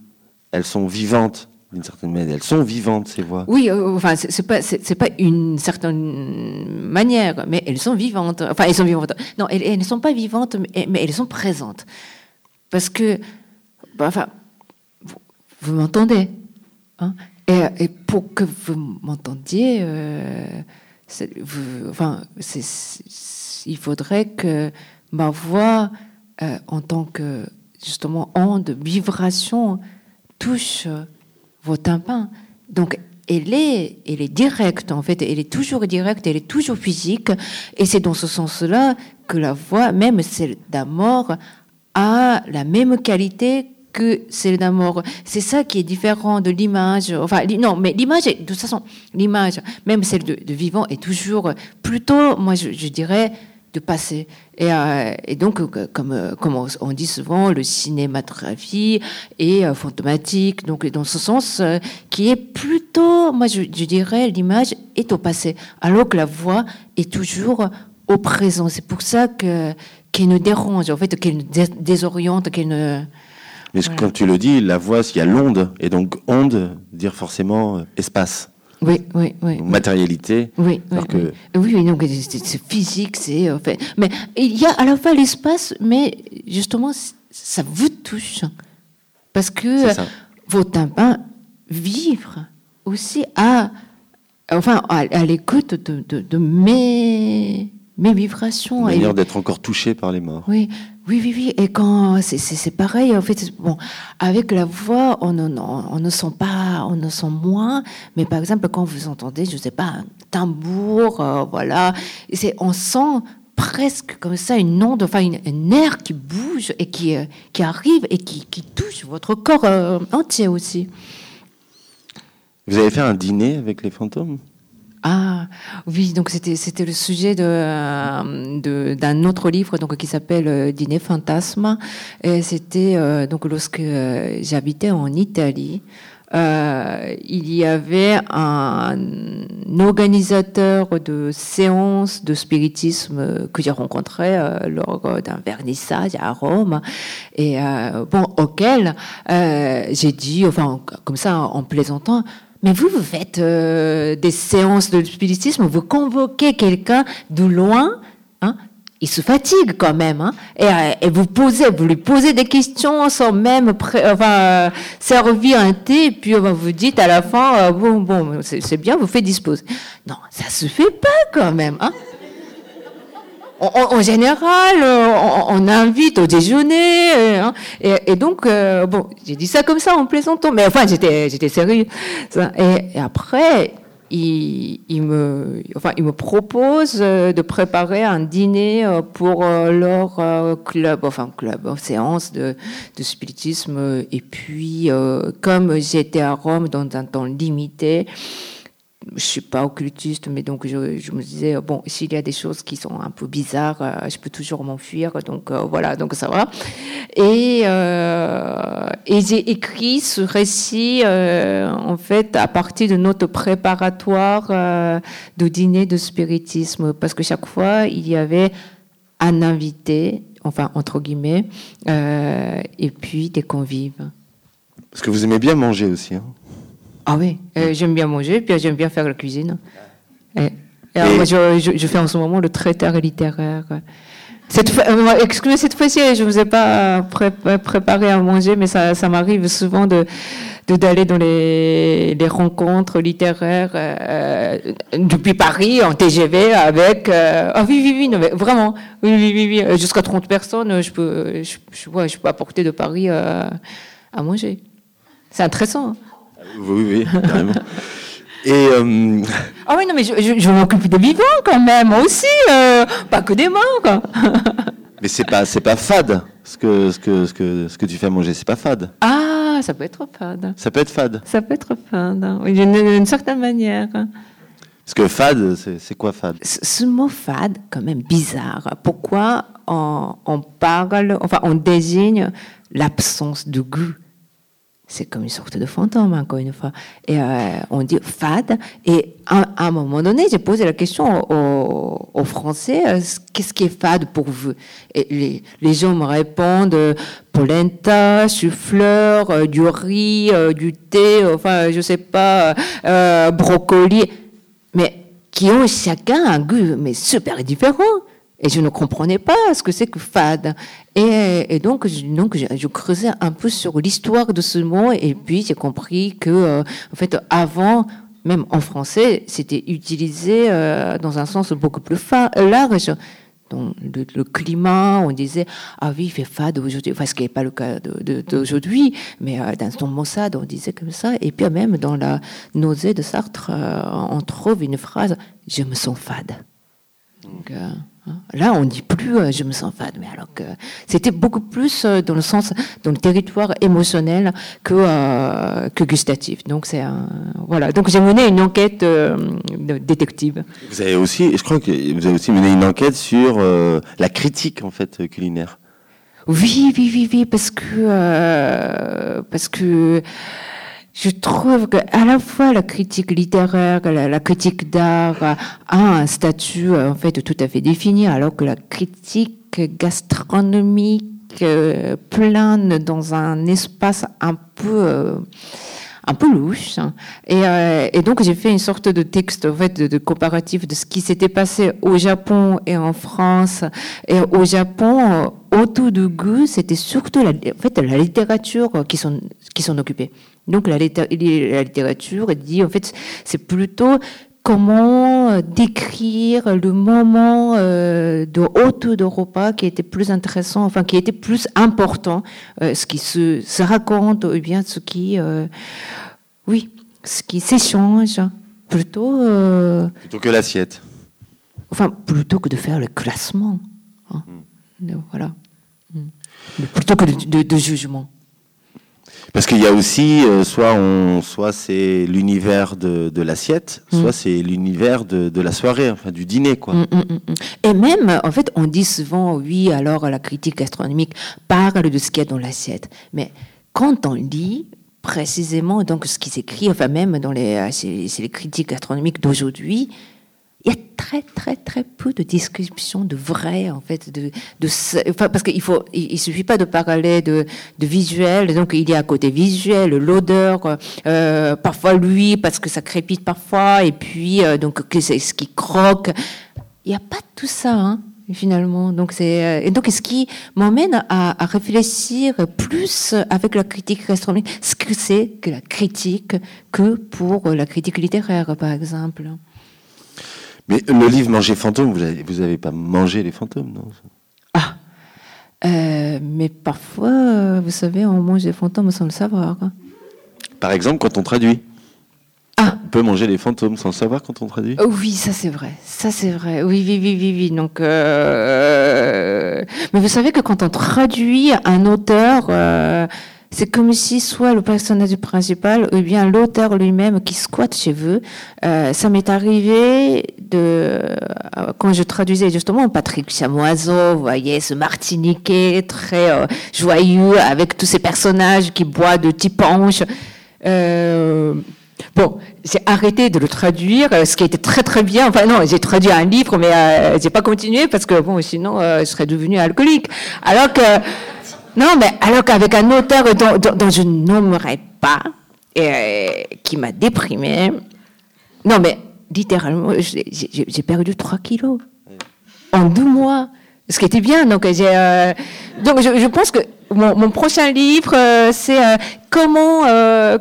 B: elles sont vivantes d'une certaine manière. Elles sont vivantes ces voix.
C: Oui, euh, enfin, c'est pas, c'est pas une certaine manière, mais elles sont vivantes. Enfin, elles sont vivantes. Non, elles, elles ne sont pas vivantes, mais, mais elles sont présentes. Parce que, bah, enfin, vous, m'entendez. hein? Et, pour que vous m'entendiez, euh, enfin, il faudrait que ma voix, euh, en tant que justement onde, vibration, touche vos tympans. Donc, elle est, elle est directe, en fait. Elle est toujours directe, elle est toujours physique. Et c'est dans ce sens-là que la voix, même celle d'un mort, a la même qualité que d'un mort. C'est ça qui est différent de l'image. Enfin, non, mais l'image, de toute façon, l'image, même celle de, vivant, est toujours plutôt, moi, je, dirais, de passé. Et, euh, donc, euh, comme, euh, on, dit souvent, le cinématographie est fantomatique, donc dans ce sens qui est plutôt, moi je, je dirais, l'image est au passé, alors que la voix est toujours au présent. C'est pour ça que qu'elle nous dérange, en fait, qu'elle nous dé- désoriente, qu'elle ne...
B: Mais
C: Voilà.
B: comme tu le dis, la voix, il y a l'onde, et donc onde, dire forcément euh, espace,
C: Oui, oui, oui.
B: ou matérialité.
C: Oui, oui,
B: que-
C: oui, oui, donc c'est physique, c'est en fait. Mais il y a à la fois l'espace, mais justement, ça vous touche parce que
B: ça.
C: vos tympans vivent aussi à, enfin, à, à l'écoute de, de, de mes mes vibrations.
B: Une
C: Et-
B: manière d'être encore touché par les morts.
C: oui, oui, oui, oui. Et quand c'est- pareil, en fait, bon, avec la voix, on ne, on, on ne sent pas, on ne sent moins. Mais par exemple, quand vous entendez, je sais pas, un tambour, euh, voilà, c'est, on sent presque comme ça une onde, enfin une, un air qui bouge et qui, euh, qui arrive et qui, qui touche votre corps euh, entier aussi.
B: Vous avez fait un dîner avec les fantômes?
C: Ah oui, donc c'était c'était le sujet de euh, d'un autre livre donc qui s'appelle euh, Dîner fantasme. Et c'était euh, donc lorsque euh, j'habitais en Italie. euh, il y avait un organisateur de séances de spiritisme que j'ai rencontré lors d'un vernissage à Rome et bon auquel j'ai dit enfin comme ça en plaisantant mais vous, vous faites euh, des séances de spiritisme, vous convoquez quelqu'un de loin, hein, il se fatigue quand même, hein, et, euh, et vous posez, vous lui posez des questions sans même enfin, euh, servir un thé, et puis euh, vous dites à la fin, bon, bon, c'est c'est bien, vous faites disposer. Non, ça se fait pas quand même, hein. En, général, euh, on, invite au déjeuner, euh, hein, et, donc euh, bon, j'ai dit ça comme ça en plaisantant, mais enfin j'étais j'étais sérieux. Et, après, il, me enfin il me propose de préparer un dîner pour leur club, enfin club, séance de, spiritisme. Et puis comme j'étais à Rome dans un temps limité je suis pas occultiste, mais donc je, me disais bon, s'il y a des choses qui sont un peu bizarres, euh, je peux toujours m'enfuir, donc euh, voilà, donc ça va. Et, euh, et j'ai écrit ce récit en fait à partir de notre préparatoire de dîner de spiritisme, parce que chaque fois il y avait un invité, enfin entre guillemets, et puis des convives.
B: Parce que vous aimez bien manger aussi. Hein
C: Ah oui, euh, j'aime bien manger, puis j'aime bien faire la cuisine. Et, et alors, moi, je, je- je fais en ce moment le traiteur littéraire. Cette euh, excusez cette fois-ci, je ne vous ai pas pré- préparé à manger, mais ça, ça m'arrive souvent de d'aller dans les, les rencontres littéraires euh, depuis Paris en TGV avec euh, ah oui oui oui non, mais vraiment oui oui oui, oui euh, jusqu'à 30 personnes je peux je, je, ouais, je peux apporter de Paris euh, à manger c'est intéressant hein.
B: Oui, oui, carrément. Et euh,
C: Ah oui, non, mais je, je, je m'occupe des vivants quand même, aussi, euh, pas que des morts. quoi.
B: mais c'est pas c'est pas fade ce que ce que ce que ce que tu fais à manger, c'est pas fade.
C: Ah, ça peut être fade.
B: Ça peut être fade.
C: Ça peut être fade, oui, d'une certaine manière.
B: Parce que fade, c'est c'est quoi fade?
C: Ce, ce mot fade, quand même bizarre. Pourquoi on, on parle, enfin, on désigne l'absence de goût? C'est comme une sorte de fantôme, encore une fois. Et euh, on dit fade. Et à, un moment donné, j'ai posé la question aux, Français euh, qu'est-ce qui est fade pour vous? Et les, les, gens me répondent polenta, chou-fleur, euh, du riz, du thé, enfin, je sais pas, brocoli. Mais qui ont chacun un goût mais super différent. Et je ne comprenais pas ce que c'est que fade. Et, donc, donc je, creusais un peu sur l'histoire de ce mot, et puis j'ai compris que, euh, en fait, avant, même en français, c'était utilisé euh, dans un sens beaucoup plus large. Dans le, climat, on disait ah oui, il fait fade aujourd'hui, enfin, ce qui n'est pas le cas d'aujourd'hui, mais euh, dans son Mossad, on disait comme ça. Et puis même dans la nausée de Sartre, on trouve une phrase je me sens fade. Donc? Là, on dit plus euh, je me sens fade, mais alors que c'était beaucoup plus euh, dans le sens, dans le territoire émotionnel que euh, que gustatif. Donc c'est voilà. Donc j'ai mené une enquête détective.
B: Vous avez aussi, je crois que vous avez aussi mené une enquête sur la critique en fait culinaire.
C: Oui, oui, oui, oui, parce que parce que je trouve que à la fois la critique littéraire, la, critique d'art a un statut euh, en fait tout à fait défini, alors que la critique gastronomique euh, plane dans un espace un peu euh, un peu louche. Et, donc j'ai fait une sorte de texte en fait de, comparatif de ce qui s'était passé au Japon et en France. Et au Japon, autour du goût, c'était surtout la, en fait la littérature qui s'en qui s'en occupait. Donc la, littérature dit en fait c'est plutôt comment euh, décrire le moment euh, de haute de repas qui était plus intéressant, enfin qui était plus important, euh, ce qui se, se, raconte ou bien ce qui, oui, ce qui s'échange plutôt.
B: plutôt que l'assiette.
C: Enfin, plutôt que de faire le classement. Hein. Hmm. Voilà. Hmm. Plutôt que de, de jugement.
B: Parce qu'il y a aussi, euh, soit, on, soit c'est l'univers de, de l'assiette, mm. soit c'est l'univers de, de, la soirée, enfin du dîner, quoi. Mm,
C: mm, Et même, en fait, on dit souvent, oui, alors la critique gastronomique parle de ce qu'il y a dans l'assiette. Mais quand on lit, précisément donc ce qui s'écrit, enfin même dans les, euh, c'est les critiques gastronomiques d'aujourd'hui, il y a très très très peu de descriptions de vrai en fait de, de enfin, parce qu'il faut il, suffit pas de parler de, de visuel. Donc il y a à côté visuel l'odeur euh, parfois lui parce que ça crépite parfois et puis euh, donc c'est ce qui croque. Il n'y a pas tout ça hein, finalement. Donc c'est euh, et donc ce qui m'emmène à, à, réfléchir plus avec la critique gastronomique ce que c'est que la critique que pour la critique littéraire par exemple
B: mais le livre Manger fantôme, vous n'avez pas mangé les fantômes, non?
C: Ah euh, Mais parfois, euh, vous savez, on mange des fantômes sans le savoir.
B: Par exemple, quand on traduit. Ah. On peut manger les fantômes sans le savoir quand on traduit?
C: Oh Oui, ça c'est vrai. Ça c'est vrai. Oui, oui, oui, oui, oui. Donc, euh, mais vous savez que quand on traduit un auteur, c'est comme si soit le personnage principal ou bien l'auteur lui-même qui squatte chez vous. Euh, ça m'est arrivé de euh, quand je traduisais justement Patrick Chamoiseau, vous voyez, ce Martiniquais très euh, joyeux avec tous ces personnages qui boivent de petits. Euh, Bon, j'ai arrêté de le traduire, ce qui était très très bien. Enfin non, j'ai traduit un livre, mais euh, j'ai pas continué parce que bon, sinon je serais devenu alcoolique. Alors que non, mais alors qu'avec un auteur dont, je ne nommerai pas, et, qui m'a déprimé, non, mais littéralement, j'ai perdu 3 kilos en deux mois. Ce qui était bien. Donc, euh, je, pense que mon, prochain livre, euh, c'est euh, comment,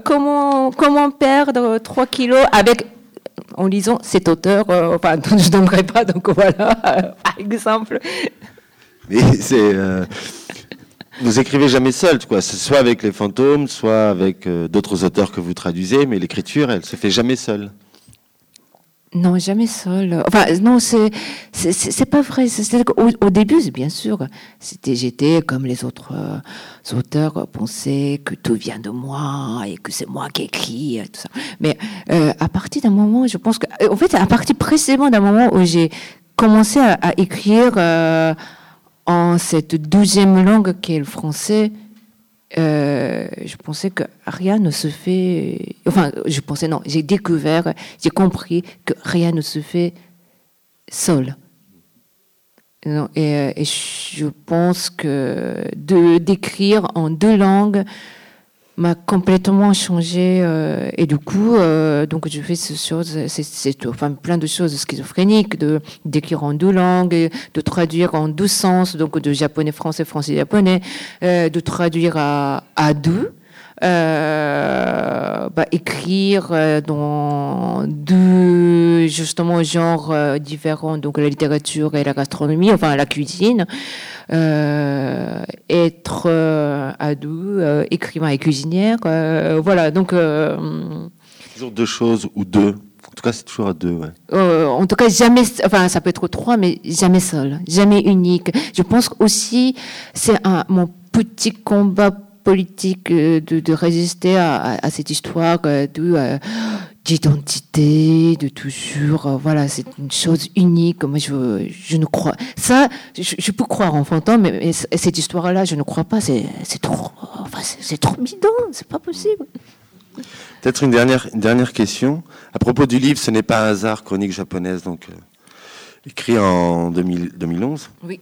C: comment, comment perdre 3 kilos avec en lisant cet auteur, enfin, je ne nommerai pas, donc voilà, exemple.
B: Mais c'est vous écrivez jamais seul, quoi. Soit avec les fantômes, soit avec euh, d'autres auteurs que vous traduisez, mais l'écriture, elle se fait jamais seule.
C: Non, jamais seul. Enfin, non, c'est c'est pas vrai. Au, au, début, bien sûr, c'était j'étais comme les autres euh, auteurs pensaient que tout vient de moi et que c'est moi qui écris tout ça. Mais euh, à partir d'un moment, je pense que, en fait, à partir précisément d'un moment où j'ai commencé à écrire en cette douzième langue qu'est le français, je pensais que rien ne se fait. Enfin, je pensais non, j'ai découvert, j'ai compris que rien ne se fait seul. Et, et, je pense que d'écrire en deux langues, m'a complètement changé euh, et du coup euh, donc je fais ce chose c'est enfin plein de choses schizophréniques de d'écrire en deux langues de traduire en deux sens donc de japonais français français japonais euh, de traduire à à deux euh, bah, écrire euh, dans deux justement genres euh, différents, donc la littérature et la gastronomie, enfin la cuisine, euh, être euh, ado, écrivain et cuisinière, voilà. Donc
B: toujours deux choses ou deux. En tout cas, c'est toujours à deux. Ouais.
C: en tout cas, jamais, enfin, ça peut être trois, mais jamais seul, jamais unique. Je pense aussi, c'est un mon petit combat politique euh, de, de résister à, à, cette histoire euh, de euh, d'identité, de toujours, voilà, c'est une chose unique. Moi, je, je ne crois ça. Je, je peux croire en fantôme, mais, mais cette histoire-là, je ne crois pas. C'est, c'est trop, enfin, c'est trop bidon. C'est pas possible.
B: Peut-être une dernière, une dernière question à propos du livre. Ce n'est pas un hasard, chronique japonaise, donc euh, écrit en 2000, 2011.
C: Oui.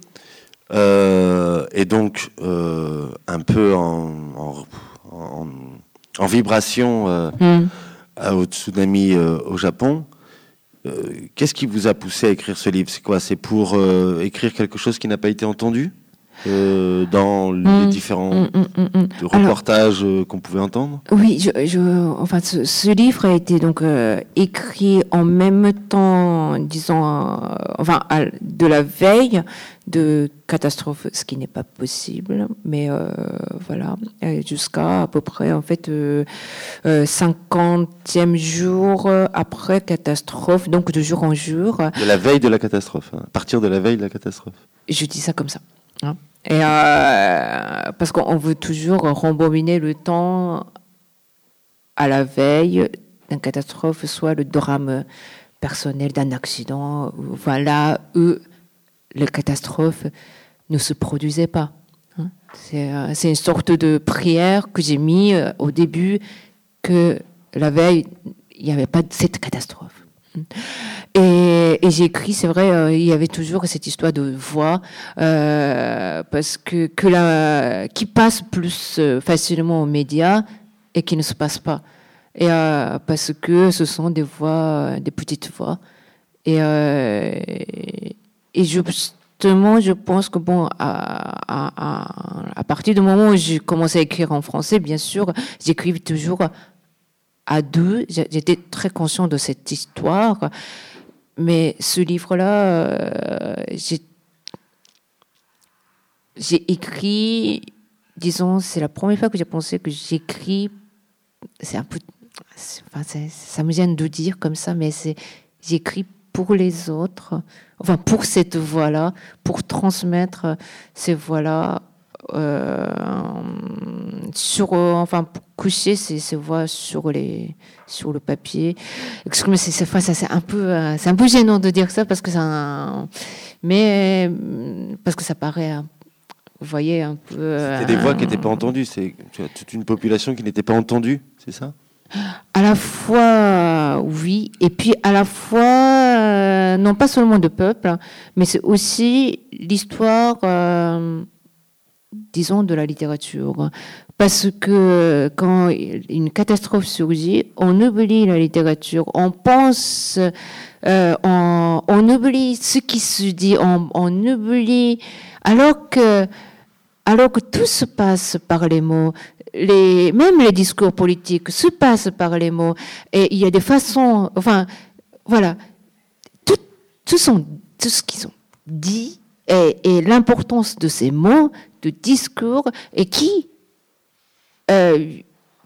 B: Euh, et donc euh, un peu en, en, en, en vibration mm. au tsunami au Japon. Qu'est-ce qui vous a poussé à écrire ce livre? C'est quoi? C'est pour écrire quelque chose qui n'a pas été entendu? Euh, dans mmh, les différents mmh, mmh, reportages Alors, qu'on pouvait entendre
C: Oui, je, je, enfin, ce, ce, livre a été donc euh, écrit en même temps, disons, euh, enfin, à, de la veille de catastrophe, ce qui n'est pas possible, mais euh, voilà, jusqu'à à peu près en fait euh, 50e jour après catastrophe, donc de jour en jour.
B: De la veille de la catastrophe, hein, à partir de la veille de la catastrophe.
C: Je dis ça comme ça. Et euh, parce qu'on veut toujours rembobiner le temps à la veille d'une catastrophe, soit le drame personnel d'un accident. Enfin, là, eux, les catastrophes ne se produisaient pas. Hein. Euh, c'est une sorte de prière que j'ai mis euh, au début que la veille, il n'y avait pas cette catastrophe. Et, et j'ai écrit, c'est vrai, euh, il y avait toujours cette histoire de voix, euh, parce que, qui passe plus euh, facilement aux médias et qui ne se passe pas. Et parce que ce sont des voix, des petites voix. Et, justement, je pense que bon, à, à, à partir du moment où j'ai commencé à écrire en français, bien sûr, j'écrivais toujours à deux. J'étais très conscient de cette histoire. Mais ce livre-là, euh, j'ai écrit, disons, c'est la première fois que j'ai pensé que j'écris. C'est un peu. Enfin, ça me gêne de dire comme ça, mais c'est j'écris pour les autres, enfin pour cette voix-là, pour transmettre ces voix-là euh, sur, euh, enfin, pour coucher ces, ces voix sur les, sur le papier. Excusez-moi, c'est, c'est, c'est un peu, euh, c'est un peu gênant de dire ça parce que ça, mais parce que ça paraît, vous voyez, un peu.
B: C'était des voix qui n'étaient pas entendues. C'est toute une population qui n'était pas entendue, c'est ça?
C: À la fois, oui, et puis à la fois, euh, non pas seulement de peuple, mais c'est aussi l'histoire euh, disons, de la littérature. Parce que quand une catastrophe surgit, on oublie la littérature, on pense, euh, on, on, oublie ce qui se dit, on, on, oublie, alors que, alors que tout se passe par les mots. Les, même les discours politiques se passent par les mots. Et il y a des façons, enfin, voilà, tout, tout, sont, tout ce qu'ils ont dit et, et l'importance de ces mots, de discours et qui euh,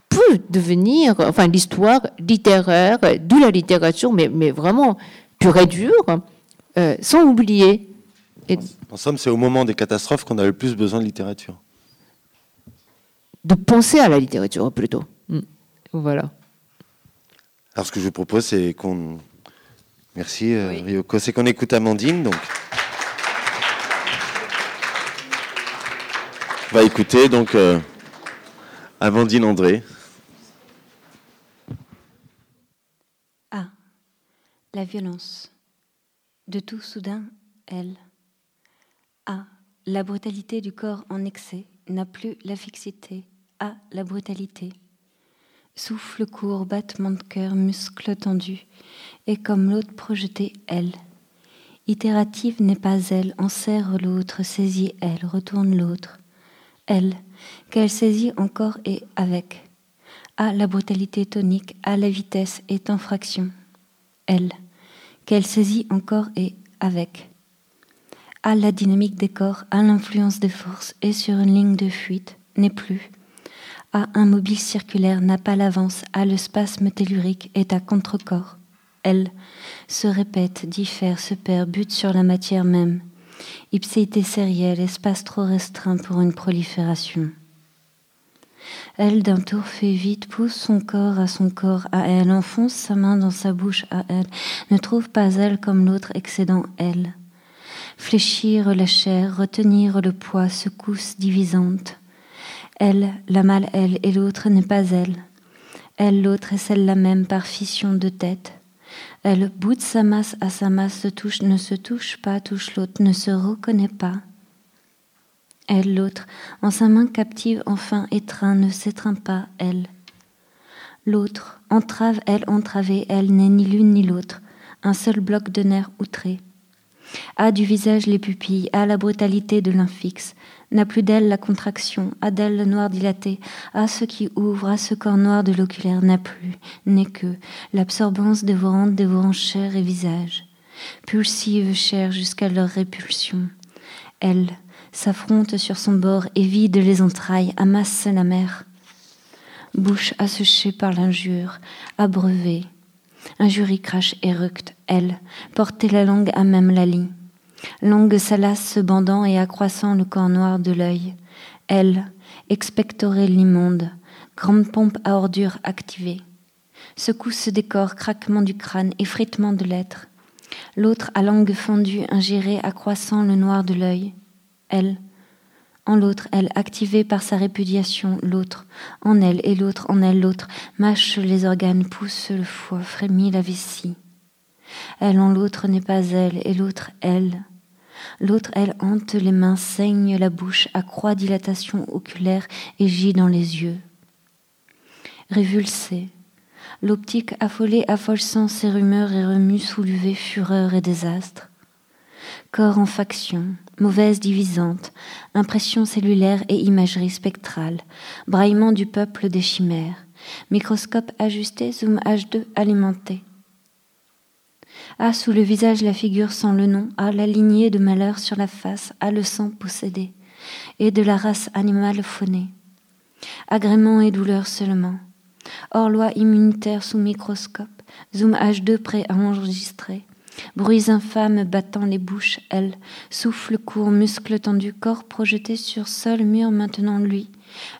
C: peut devenir, enfin, l'histoire littéraire, de la littérature, mais, mais vraiment pure et dure, euh, sans oublier.
B: Et en somme, c'est au moment des catastrophes qu'on a le plus besoin de littérature.
C: De penser à la littérature, plutôt. Mm. Voilà.
B: Alors, ce que je vous propose, c'est qu'on. Merci, euh, oui. Ryoko. C'est qu'on écoute Amandine, donc. va écouter donc euh, Amandine André.
D: A. La violence. De tout soudain, elle. A. La brutalité du corps en excès n'a plus la fixité. A. La brutalité. Souffle court, battement de cœur, muscle tendu, et comme l'autre projeté, elle. Itérative n'est pas elle, enserre l'autre, saisit elle, retourne l'autre. Elle, qu'elle saisit encore et avec. A la brutalité tonique, à la vitesse est en fraction. Elle, qu'elle saisit encore et avec. A la dynamique des corps, à l'influence des forces et sur une ligne de fuite, n'est plus. A un mobile circulaire, n'a pas l'avance, à le spasme tellurique est à contre-corps. Elle se répète, diffère, se perd, bute sur la matière même. Ipséité sérielle, espace trop restreint pour une prolifération. Elle d'un tour fait vite, pousse son corps à son corps à elle, enfonce sa main dans sa bouche à elle, ne trouve pas elle comme l'autre excédant elle. Fléchir la chair, retenir le poids, secousse divisante. Elle, la mal elle, et l'autre n'est pas elle. Elle, l'autre est celle-là même par fission de tête. Elle bout sa masse à sa masse, se touche, ne se touche pas, touche l'autre, ne se reconnaît pas. Elle, l'autre, en sa main captive, enfin étreint, ne s'étreint pas, elle. L'autre, entrave, elle, entravée, elle n'est ni l'une ni l'autre, un seul bloc de nerfs outré. A du visage les pupilles, a la brutalité de l'infixe, n'a plus d'elle la contraction, a d'elle le noir dilaté, a ce qui ouvre, à ce corps noir de l'oculaire, n'a plus, n'est que l'absorbance dévorante dévorant chair et visage, pulsive chair jusqu'à leur répulsion. Elle s'affronte sur son bord et vide les entrailles, amasse la mer. Bouche asséchée par l'injure, abreuvée. Injurie crache éructe, elle, portait la langue à même la lie longue salace se bandant et accroissant le corps noir de l'œil. Elle, expectorait l'immonde, grande pompe à ordures activée. Secousse des corps, craquement du crâne, effritement de l'être. L'autre à langue fondue, ingérée, accroissant le noir de l'œil. Elle, en l'autre, elle, activée par sa répudiation, l'autre, en elle et l'autre, en elle, l'autre, mâche les organes, pousse le foie, frémit la vessie. Elle en l'autre n'est pas elle, et l'autre elle. L'autre, elle, hante les mains, saigne la bouche, accroît dilatation oculaire et gît dans les yeux. Révulsée, l'optique affolée sans ses rumeurs et remue soulevée fureur et désastre. Corps en faction, mauvaise divisante, impression cellulaire et imagerie spectrale, braillement du peuple des chimères, microscope ajusté, zoom H2 alimenté, a sous le visage la figure sans le nom, a la lignée de malheur sur la face, a le sang possédé, et de la race animale faunée. Agrément et douleur seulement. Hors immunitaire sous microscope, zoom H2 prêt à enregistrer. Bruits infâmes battant les bouches, elle, souffle court, muscle tendu, corps projeté sur seul mur maintenant lui.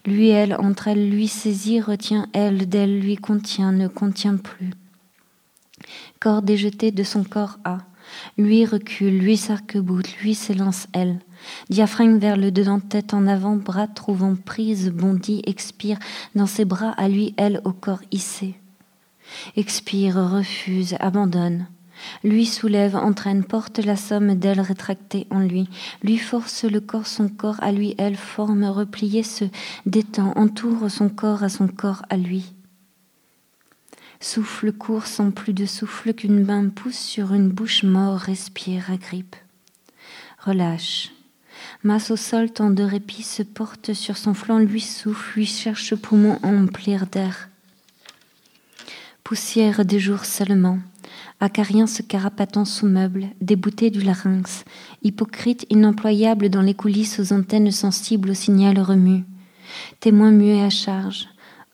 D: Lui, elle, entre elle, lui saisit, retient elle, d'elle, lui contient, ne contient plus corps déjeté de son corps à. Lui recule, lui s'arc-boute, lui s'élance elle. Diaphragme vers le dedans, tête en avant, bras trouvant prise, bondit, expire, dans ses bras à lui, elle, au corps hissé. Expire, refuse, abandonne. Lui soulève, entraîne, porte la somme d'elle rétractée en lui. Lui force le corps, son corps à lui, elle forme, repliée, se détend, entoure son corps à son corps à lui. Souffle court sans plus de souffle qu'une main pousse sur une bouche mort, respire, agrippe. Relâche. Masse au sol, tant de répit se porte sur son flanc, lui souffle, lui cherche poumon à emplir d'air. Poussière des jours seulement, acarien se carapatant sous meuble, débouté du larynx, hypocrite inemployable dans les coulisses aux antennes sensibles au signal remue, témoin muet à charge.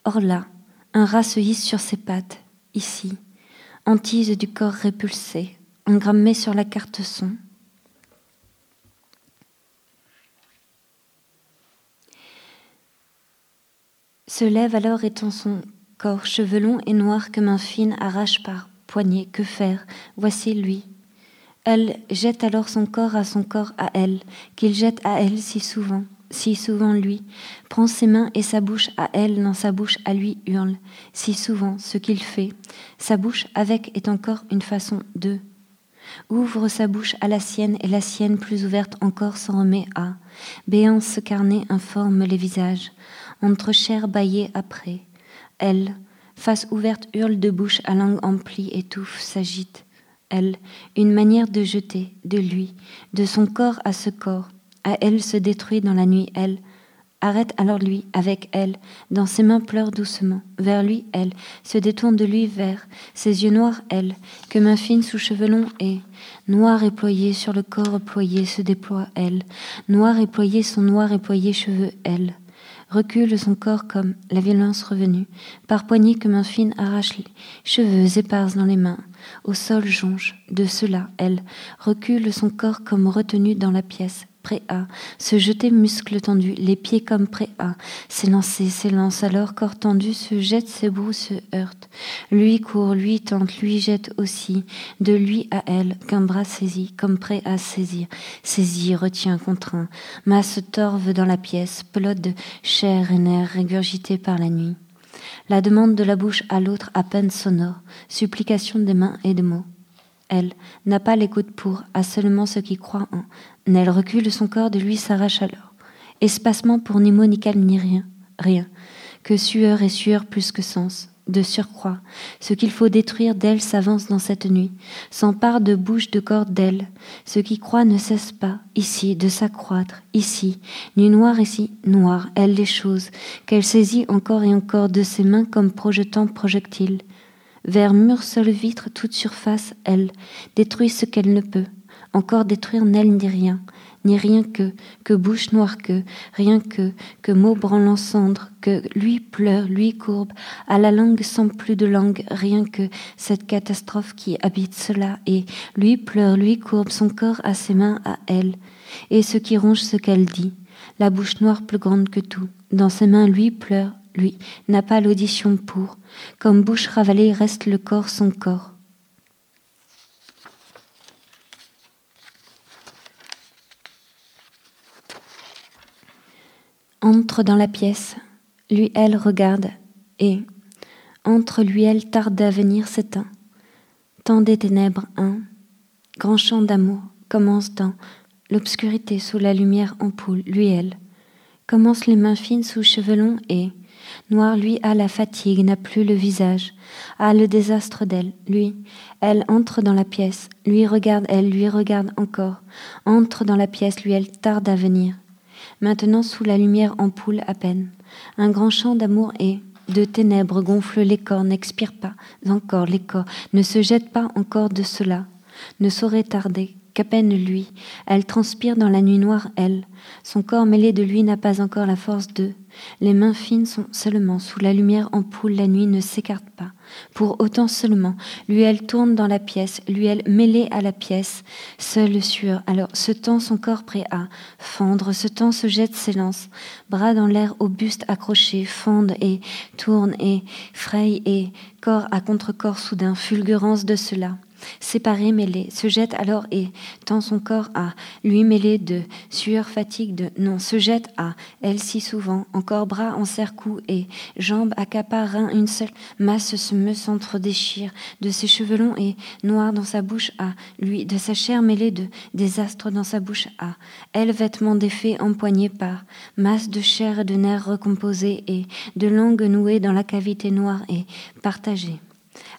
D: Or là, un rat se hisse sur ses pattes, ici, hantise du corps répulsé, engrammé sur la carte son. Se lève alors étant son corps chevelon et noir que main fine arrache par poignée. Que faire? Voici lui. Elle jette alors son corps à son corps à elle, qu'il jette à elle si souvent. Si souvent lui, prend ses mains et sa bouche à elle dans sa bouche à lui hurle, si souvent ce qu'il fait, sa bouche avec est encore une façon de. Ouvre sa bouche à la sienne et la sienne plus ouverte encore s'en remet à. Béance carnée informe les visages, entre chair baillée après. Elle, face ouverte, hurle de bouche à langue emplie, étouffe, s'agite. Elle, une manière de jeter, de lui, de son corps à ce corps, à elle se détruit dans la nuit, elle. Arrête alors lui, avec elle, dans ses mains pleure doucement, vers lui, elle, se détourne de lui vers ses yeux noirs, elle, que main fine sous cheveux longs et, noir et ployé sur le corps ployé se déploie, elle, noir et ployé son noir et ployé cheveux, elle. Recule son corps comme la violence revenue, par poignées que main fine arrache les cheveux épars dans les mains, au sol jonge, de cela, elle, recule son corps comme retenu dans la pièce, à se jeter muscles tendus, les pieds comme à s'élancer, s'élance alors corps tendu, se jette, s'ébroue, se heurte. Lui court, lui tente, lui jette aussi, de lui à elle, qu'un bras saisit, comme prêt à saisir, saisit, retient, contraint, masse torve dans la pièce, pelote de chair et nerfs régurgités par la nuit. La demande de la bouche à l'autre à peine sonore, supplication des mains et des mots. Elle n'a pas l'écoute pour, à seulement ceux qui croient en. Elle recule son corps de lui s'arrache alors. Espacement pour ni mot ni calme ni rien, rien. Que sueur et sueur plus que sens. De surcroît, ce qu'il faut détruire d'elle s'avance dans cette nuit, s'empare de bouche de corps d'elle. Ce qui croit ne cesse pas, ici, de s'accroître, ici, nu noir ici, noir, elle les choses, qu'elle saisit encore et encore de ses mains comme projetant projectile. Vers mur seul vitre, toute surface, elle, détruit ce qu'elle ne peut, encore détruire n'elle ni rien, ni rien que, que bouche noire que, rien que, que mots branlant cendre, que lui pleure, lui courbe, à la langue sans plus de langue, rien que cette catastrophe qui habite cela, et lui pleure, lui courbe son corps à ses mains à elle, et ce qui ronge ce qu'elle dit, la bouche noire plus grande que tout, dans ses mains lui pleure, lui, n'a pas l'audition pour. Comme bouche ravalée reste le corps son corps. Entre dans la pièce, lui elle regarde, et, entre lui elle tarde à venir s'éteint. Tant des ténèbres, un grand champ d'amour commence dans l'obscurité sous la lumière ampoule, lui elle. Commence les mains fines sous cheveux longs et, Noir, lui, a la fatigue, n'a plus le visage, a le désastre d'elle. Lui, elle entre dans la pièce, lui regarde, elle lui regarde encore, entre dans la pièce, lui, elle tarde à venir. Maintenant, sous la lumière ampoule à peine, un grand champ d'amour est, de ténèbres gonfle les corps, n'expire pas encore les corps, ne se jette pas encore de cela, ne saurait tarder, qu'à peine lui, elle transpire dans la nuit noire, elle, son corps mêlé de lui n'a pas encore la force de, les mains fines sont seulement sous la lumière ampoule, la nuit ne s'écarte pas. Pour autant seulement, lui elle tourne dans la pièce, lui elle mêlée à la pièce, seule sueur. Alors ce temps son corps prêt à fendre, ce temps se jette, s'élance, bras dans l'air au buste accroché, fonde et tourne et fraye et corps à contre-corps soudain, fulgurance de cela séparé, mêlé, se jette alors et tend son corps à lui mêler de sueur, fatigue, de non, se jette à elle si souvent, encore bras en serre-cou et jambes accapare une seule masse se me s'entre-déchire de ses cheveux longs et noirs dans sa bouche à lui, de sa chair mêlée de désastres dans sa bouche à elle, vêtements défaits empoignés par masse de chair et de nerfs recomposés et de langues nouées dans la cavité noire et partagée.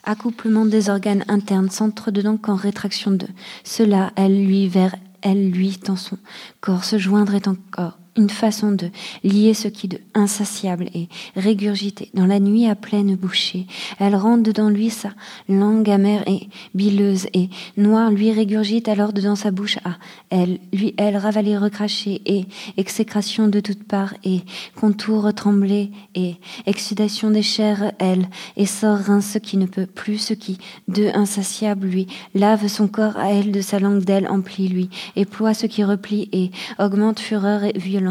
D: Accouplement des organes internes, centre dedans qu'en rétraction de cela, elle lui vers elle lui dans son corps se joindre est encore une façon de lier ce qui de insatiable et régurgité dans la nuit à pleine bouchée. Elle rentre dedans lui sa langue amère et bileuse et noire lui régurgite alors dedans sa bouche à elle, lui elle ravalée recrachée et exécration de toutes parts et contour tremblé et exsudation des chairs. Elle et sort ce qui ne peut plus ce qui de insatiable lui lave son corps à elle de sa langue d'elle emplit lui et ploie ce qui replie et augmente fureur et violence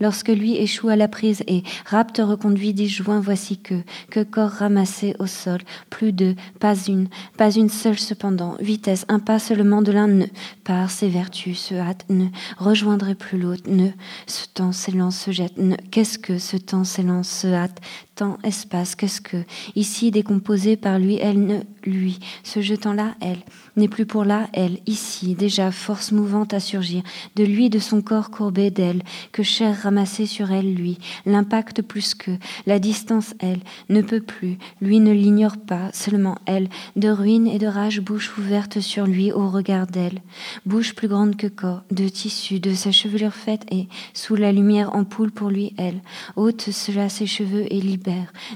D: Lorsque lui échoue à la prise et rapte reconduit disjoint, voici que, que corps ramassé au sol, plus de, pas une, pas une seule cependant, vitesse, un pas seulement de l'un ne, par ses vertus se hâte, ne rejoindrait plus l'autre, ne, ce temps s'élance, se jette, ne, qu'est-ce que ce temps s'élance, se hâte, temps, espace, qu'est-ce que, ici décomposé par lui, elle ne, lui, se jetant là, elle, n'est plus pour là, elle, ici, déjà force mouvante à surgir, de lui, de son corps courbé d'elle, que chair ramassée sur elle, lui, l'impact plus que, la distance, elle, ne peut plus, lui ne l'ignore pas, seulement elle, de ruine et de rage, bouche ouverte sur lui au regard d'elle, bouche plus grande que corps, de tissu, de sa chevelure faite et, sous la lumière ampoule pour lui, elle, ôte cela ses cheveux et libère,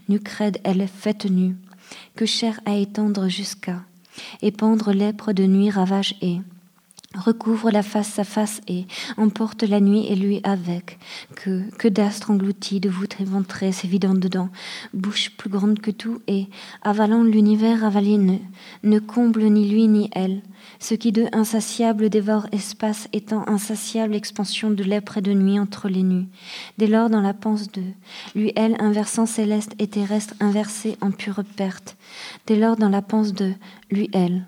D: nu crède, elle, faite nue, que chair à étendre jusqu'à, épandre lèpre de nuit ravage et recouvre la face sa face et emporte la nuit et lui avec. Que que d'astres engloutis de voûtes éventrées s'évident dedans. Bouche plus grande que tout et avalant l'univers avalé ne, ne comble ni lui ni elle. Ce qui de insatiable dévore espace étant insatiable expansion de lèpre et de nuit entre les nues dès lors dans la panse de lui elle inversant céleste et terrestre inversé en pure perte. Dès lors dans la panse de lui elle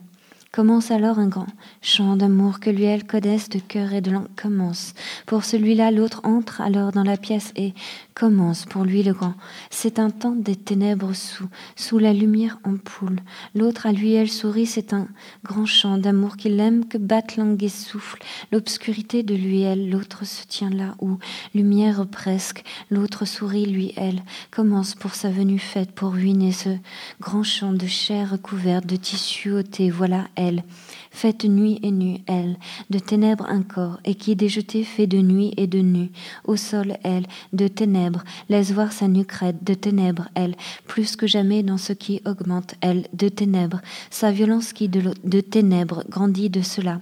D: Commence alors un grand chant d'amour que lui elle codesse de cœur et de langue commence. Pour celui-là, l'autre entre alors dans la pièce et commence pour lui le grand. C'est un temps des ténèbres sous, sous la lumière en poule. L'autre à lui elle sourit, c'est un grand chant d'amour qu'il aime que batte langue et souffle. L'obscurité de lui elle, l'autre se tient là où, lumière presque, l'autre sourit lui elle, commence pour sa venue faite pour ruiner ce grand champ de chair recouverte de tissu ôté. Voilà elle, faite nuit et nue, elle, de ténèbres un corps, et qui déjeté fait de nuit et de nu, au sol, elle, de ténèbres, laisse voir sa nuque de ténèbres, elle, plus que jamais dans ce qui augmente, elle, de ténèbres, sa violence qui de, de ténèbres grandit de cela.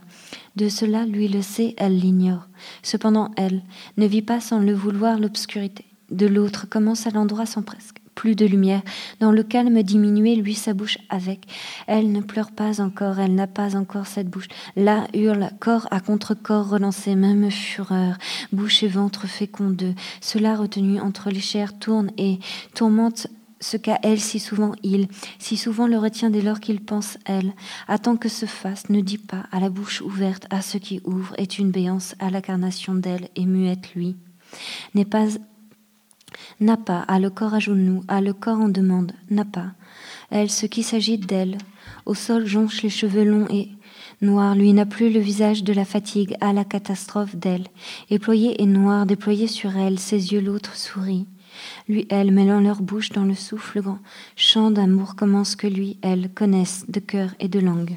D: De cela, lui le sait, elle l'ignore. Cependant, elle ne vit pas sans le vouloir l'obscurité. De l'autre commence à l'endroit sans presque plus de lumière. Dans le calme diminué, lui sa bouche avec. Elle ne pleure pas encore, elle n'a pas encore cette bouche. Là hurle, corps à contre-corps relancé, même fureur. Bouche et ventre fécondeux. Cela retenu entre les chairs tourne et tourmente ce qu'à elle si souvent il, si souvent le retient dès lors qu'il pense elle. Attend que se fasse, ne dit pas, à la bouche ouverte, à ce qui ouvre, est une béance à l'incarnation d'elle et muette lui. N'est pas n'a pas, a le corps à genoux, a le corps en demande, n'a pas. Elle, ce qui s'agit d'elle, au sol jonche les cheveux longs et noirs, lui n'a plus le visage de la fatigue, à la catastrophe d'elle. Éployé et noir, déployé sur elle, ses yeux l'autre sourit. Lui, elle, mêlant leur bouche dans le souffle grand, chant d'amour commence que lui, elle, connaissent de cœur et de langue.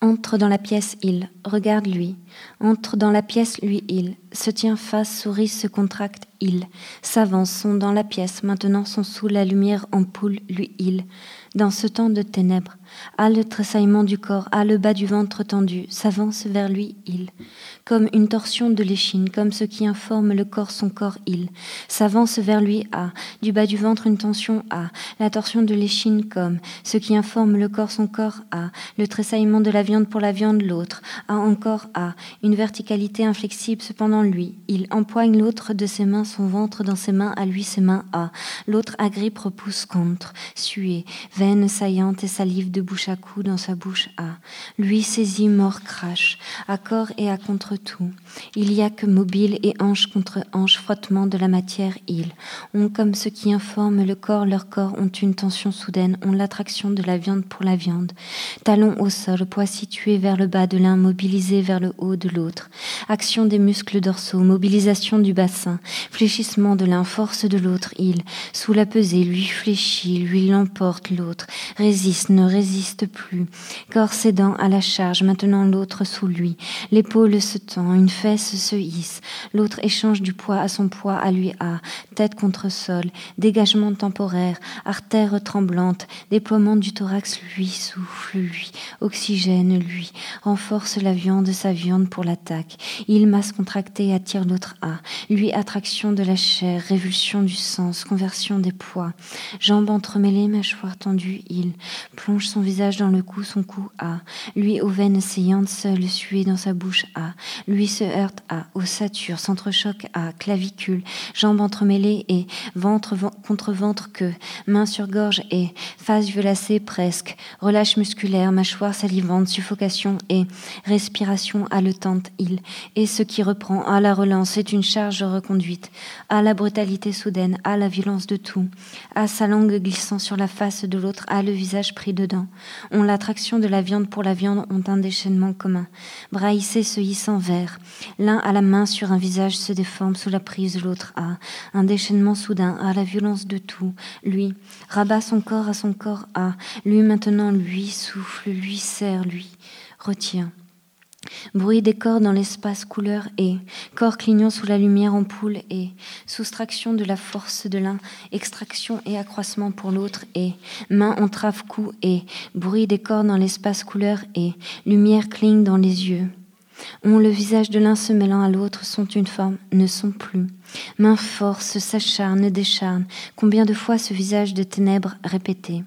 D: Entre dans la pièce, il, regarde lui. Entre dans la pièce, lui, il. Se tient face, sourit, se contracte, il. S'avance, sont dans la pièce, maintenant sont sous la lumière ampoule, lui, il. Dans ce temps de ténèbres, a le tressaillement du corps, a le bas du ventre tendu, s'avance vers lui, il. Comme une torsion de l'échine, comme ce qui informe le corps, son corps, il. S'avance vers lui, a. Du bas du ventre, une tension, a. La torsion de l'échine, comme ce qui informe le corps, son corps, a. Le tressaillement de la viande pour la viande, l'autre, a encore, a. Une verticalité inflexible, cependant, lui. Il empoigne l'autre de ses mains, son ventre dans ses mains, à lui ses mains, a. L'autre agrippe, repousse contre, suée, veine saillante et salive de bouche à cou dans sa bouche a. Lui saisi, mort, crache, à corps et à contre tout. Il y a que mobile et hanche contre hanche, frottement de la matière, ils ont comme ce qui informe le corps, leur corps ont une tension soudaine, ont l'attraction de la viande pour la viande. Talon au sol, poids situé vers le bas de l'un, mobilisé vers le haut de l'autre. Action des muscles dorsaux, mobilisation du bassin, fléchissement de l'un, force de l'autre, il, sous la pesée, lui fléchit, lui l'emporte l'autre, résiste, ne résiste plus. Corps cédant à la charge, maintenant l'autre sous lui. L'épaule se tend, une fesse se hisse, l'autre échange du poids à son poids, à lui à, tête contre sol, dégagement temporaire, artère tremblante, déploiement du thorax, lui souffle, lui, oxygène, lui, renforce la viande, sa viande pour l'attaque. Il masse contracté, attire l'autre à, lui attraction de la chair, révulsion du sens, conversion des poids. Jambes entremêlées, mâchoire tendue, il plonge son visage dans le cou, son cou à. Lui aux veines saillantes, seul sué dans sa bouche à. Lui se heurte à ossature, s'entrechoque à clavicule, jambes entremêlées et ventre contre ventre que, main sur gorge et face violacée presque, relâche musculaire, mâchoire salivante, suffocation et respiration haletante. Il et ce qui reprend à la relance est une charge reconduite, à la brutalité soudaine, à la violence de tout, à sa langue glissant sur la face de l'autre, à le visage pris dedans. On l'attraction de la viande pour la viande ont un déchaînement commun. Braïssé se hissant vers. L'un à la main sur un visage se déforme sous la prise l'autre à un déchaînement soudain, à la violence de tout. Lui rabat son corps à son corps à lui maintenant lui souffle, lui serre, lui retient. Bruit des corps dans l'espace couleur et corps clignant sous la lumière ampoule et soustraction de la force de l'un, extraction et accroissement pour l'autre et main entrave cou et bruit des corps dans l'espace couleur et lumière cligne dans les yeux. On le visage de l'un se mêlant à l'autre sont une forme, ne sont plus. Main force s'acharne, décharne. Combien de fois ce visage de ténèbres répété?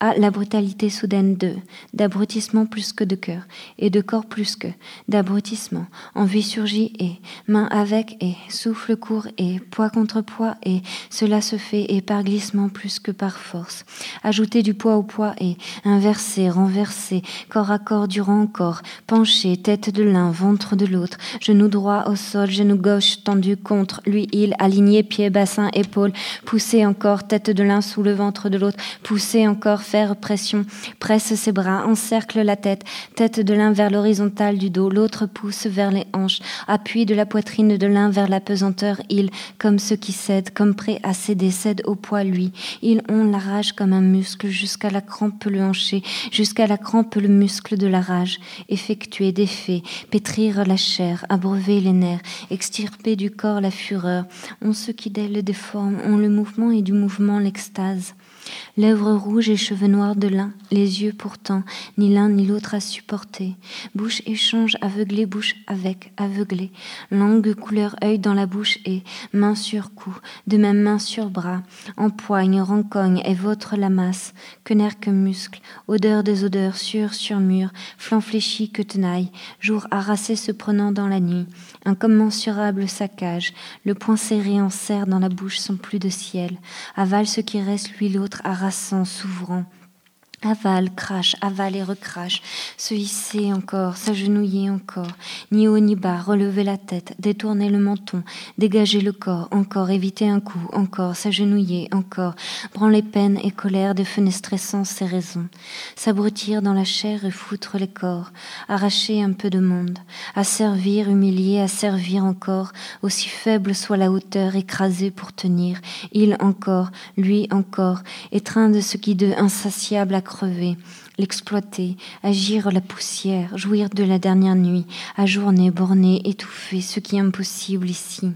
D: À la brutalité soudaine de, d'abrutissement plus que de cœur, et de corps plus que, d'abrutissement, envie surgit et, main avec et, souffle court et, poids contre poids et, cela se fait et par glissement plus que par force. Ajouter du poids au poids et, inverser, renverser, corps à corps durant corps, pencher, tête de l'un, ventre de l'autre, genou droit au sol, genou gauche tendu contre, lui, il, aligné, pied, bassin, épaule, pousser encore, tête de l'un sous le ventre de l'autre, pousser encore, corps faire pression, presse ses bras, encercle la tête, tête de l'un vers l'horizontale du dos, l'autre pousse vers les hanches, appui de la poitrine de l'un vers la pesanteur, il, comme ceux qui cèdent, comme prêt à céder, cède au poids lui. Ils ont la rage comme un muscle, jusqu'à la crampe le hancher, jusqu'à la crampe le muscle de la rage, effectuer des faits, pétrir la chair, abreuver les nerfs, extirper du corps la fureur, ont ce qui d'elle déforme, ont le mouvement et du mouvement l'extase. Lèvres rouges et cheveux noirs de l'un, les yeux pourtant, ni l'un ni l'autre à supporter. Bouche échange aveuglé, bouche avec, aveuglé. Langue couleur œil dans la bouche et main sur cou, de même main sur bras. Empoigne, rencogne et votre la masse, que nerf que muscle, odeur des odeurs, sur sur mur, flanc fléchi que tenaille, jour harassé se prenant dans la nuit. Incommensurable saccage, le poing serré en serre dans la bouche sans plus de ciel. Avale ce qui reste lui l'autre harassant, s'ouvrant. Avale, crache, avale et recrache, se hisser encore, s'agenouiller encore, ni haut ni bas, relever la tête, détourner le menton, dégager le corps, encore, éviter un coup, encore, s'agenouiller, encore, branler peine et colère, défenestrer sans ses raisons, s'abrutir dans la chair et foutre les corps, arracher un peu de monde, asservir, humilier, asservir encore, aussi faible soit la hauteur, écrasé pour tenir, il encore, lui encore, étreindre ce qui de insatiable crever, l'exploiter, agir la poussière, jouir de la dernière nuit, ajourner, borner, étouffer, ce qui est impossible ici.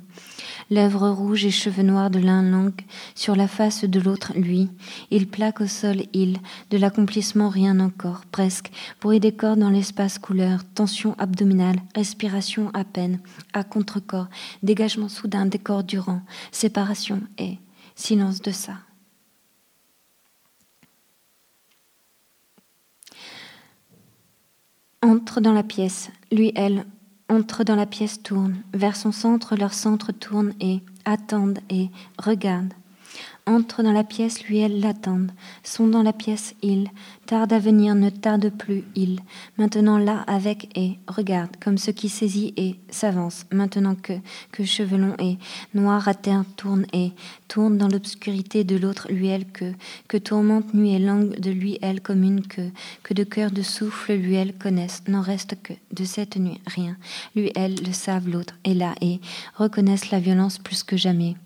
D: Lèvres rouges et cheveux noirs de l'un langue, sur la face de l'autre lui. Il plaque au sol, il, de l'accomplissement rien encore, presque. Bruit des corps dans l'espace couleur, tension abdominale, respiration à peine, à contre-corps, dégagement soudain des corps durant, séparation et silence de ça. Entre dans la pièce, lui, elle, entre dans la pièce, tourne, vers son centre, leur centre tourne et attendent et regardent. Entre dans la pièce, lui, elle l'attendent. Sont dans la pièce, il. Tarde à venir, ne tarde plus, il. Maintenant là, avec et. Regarde, comme ce qui saisit et s'avance. Maintenant que, que chevelon et. Noir à terre tourne et. Tourne dans l'obscurité de l'autre, lui, elle, que. Que tourmente nuit et langue de lui, elle, commune que. Que de cœur de souffle, lui, elle, connaissent. N'en reste que, de cette nuit, rien. Lui, elle, le savent, l'autre, est là et. Reconnaissent la violence plus que jamais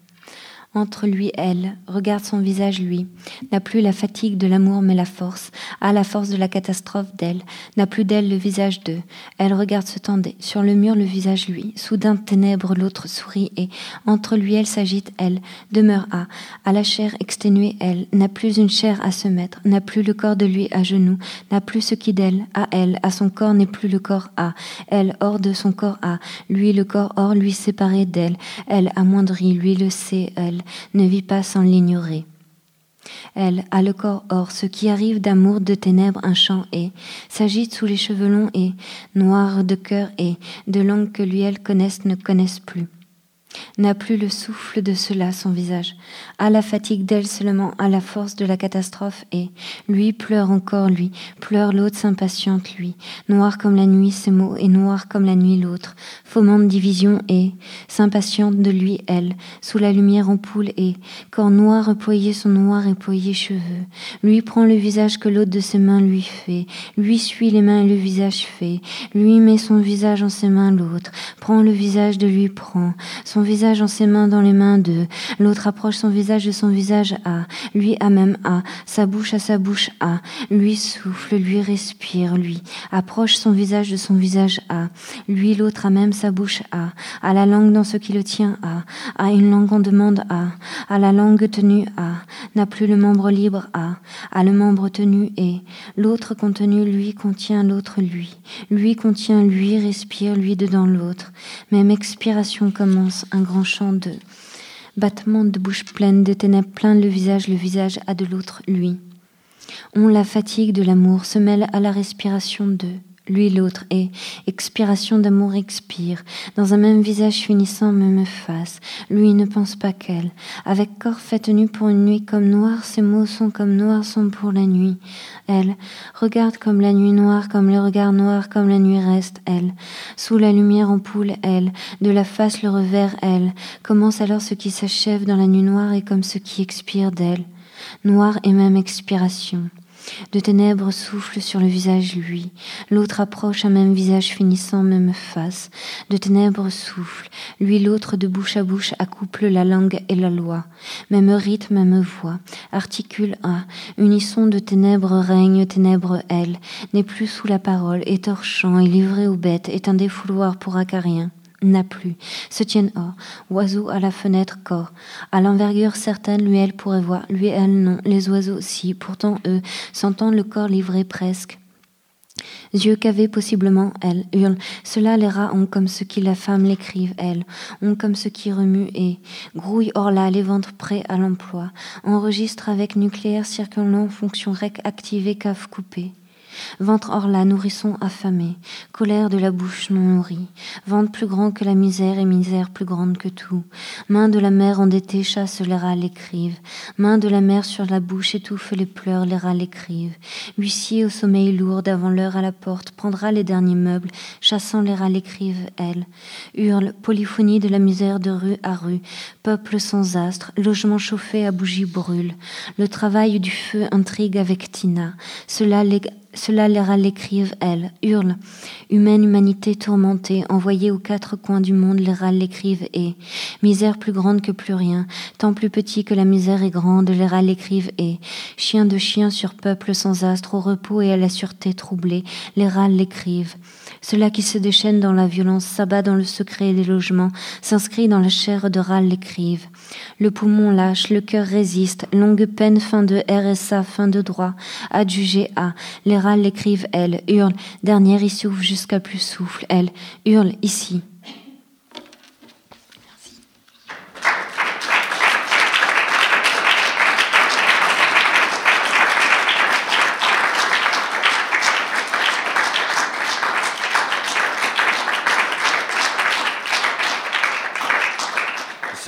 D: entre lui elle, regarde son visage lui, n'a plus la fatigue de l'amour mais la force, a la force de la catastrophe d'elle, n'a plus d'elle le visage d'eux, elle regarde se tendait, sur le mur le visage lui, soudain ténèbres l'autre sourit et, entre lui elle s'agite elle, demeure à, à la chair exténuée elle, n'a plus une chair à se mettre, n'a plus le corps de lui à genoux, n'a plus ce qui d'elle, à elle, à son corps n'est plus le corps à, elle hors de son corps à, lui le corps hors lui séparé d'elle, elle amoindrie, lui le sait, elle, ne vit pas sans l'ignorer. Elle a le corps or, ce qui arrive d'amour, de ténèbres, un chant et s'agite sous les cheveux longs et noir de cœur et de langue que lui elle connaissent ne connaissent plus n'a plus le souffle de cela son visage, à la fatigue d'elle seulement, à la force de la catastrophe, et lui pleure encore, lui, pleure l'autre s'impatiente, lui, noir comme la nuit ses mots, et noir comme la nuit l'autre, fomente division, et s'impatiente de lui, elle, sous la lumière ampoule, et, corps noir reployé son noir éployé cheveux, lui prend le visage que l'autre de ses mains lui fait, lui suit les mains et le visage fait, lui met son visage en ses mains l'autre, prend le visage de lui prend, son visage en ses mains dans les mains d'eux. L'autre approche son visage de son visage à, lui à même à, sa bouche à sa bouche à, lui souffle, lui respire, lui approche son visage de son visage à, lui l'autre à même sa bouche à, à la langue dans ce qui le tient à, à une langue en demande à, à la langue tenue à, n'a plus le membre libre à, à le membre tenu et, l'autre contenu lui contient l'autre lui, lui contient lui respire lui dedans l'autre, même expiration commence grand chant de battements de bouche pleine, de ténèbres plein le visage, le visage à de l'autre, lui. On la fatigue de l'amour se mêle à la respiration de lui l'autre, et expiration d'amour expire, dans un même visage finissant, même face. Lui ne pense pas qu'elle. Avec corps fait tenu pour une nuit comme noir, ses mots sont comme noirs sont pour la nuit. Elle regarde comme la nuit noire, comme le regard noir, comme la nuit reste, elle. Sous la lumière ampoule, elle. De la face le revers, elle. Commence alors ce qui s'achève dans la nuit noire et comme ce qui expire d'elle. Noir et même expiration. De ténèbres souffle sur le visage lui, l'autre approche un même visage finissant même face. De ténèbres souffle, lui l'autre de bouche à bouche accouple la langue et la loi. Même rythme, même voix, articule un, unisson de ténèbres règne, ténèbres elle, n'est plus sous la parole, étorchant et livré aux bêtes, est un défouloir pour Acarien n'a plus, se tiennent hors, oiseaux à la fenêtre corps, à l'envergure certaine, lui elle pourrait voir, lui elle non, les oiseaux si, pourtant eux, s'entendent le corps livré presque. Yeux cavés possiblement, elle hurle. Cela les rats ont comme ce qui la femme l'écrive, elle, ont comme ce qui remue et grouille hors là les ventres prêts à l'emploi, enregistre avec nucléaire circulant fonction rec activée cave coupée. Ventre hors là, nourrisson affamé, colère de la bouche non nourrie, ventre plus grand que la misère et misère plus grande que tout. Main de la mère endettée chasse les rats l'écrivent, main de la mère sur la bouche étouffe les pleurs, les rats l'écrivent. Huissier au sommeil lourd avant l'heure à la porte prendra les derniers meubles, chassant les rats l'écrivent, elle. Hurle, polyphonie de la misère de rue à rue, peuple sans astre, logement chauffé à bougie brûle. Le travail du feu intrigue avec Tina. Cela cela les râles l'écrivent, elle, hurle. Humaine humanité tourmentée, envoyée aux quatre coins du monde, les râles l'écrivent et misère plus grande que plus rien, tant plus petit que la misère est grande, les râles l'écrivent et chien de chien sur peuple sans astre, au repos et à la sûreté troublée, les râles l'écrivent. Cela qui se déchaîne dans la violence, s'abat dans le secret des logements, s'inscrit dans la chair de râle l'écrivent. Le poumon lâche, le cœur résiste, longue peine, fin de RSA, fin de droit, adjugé à, les râles l'écrivent, elle, hurle, dernière souffle jusqu'à plus souffle, elle, hurle ici.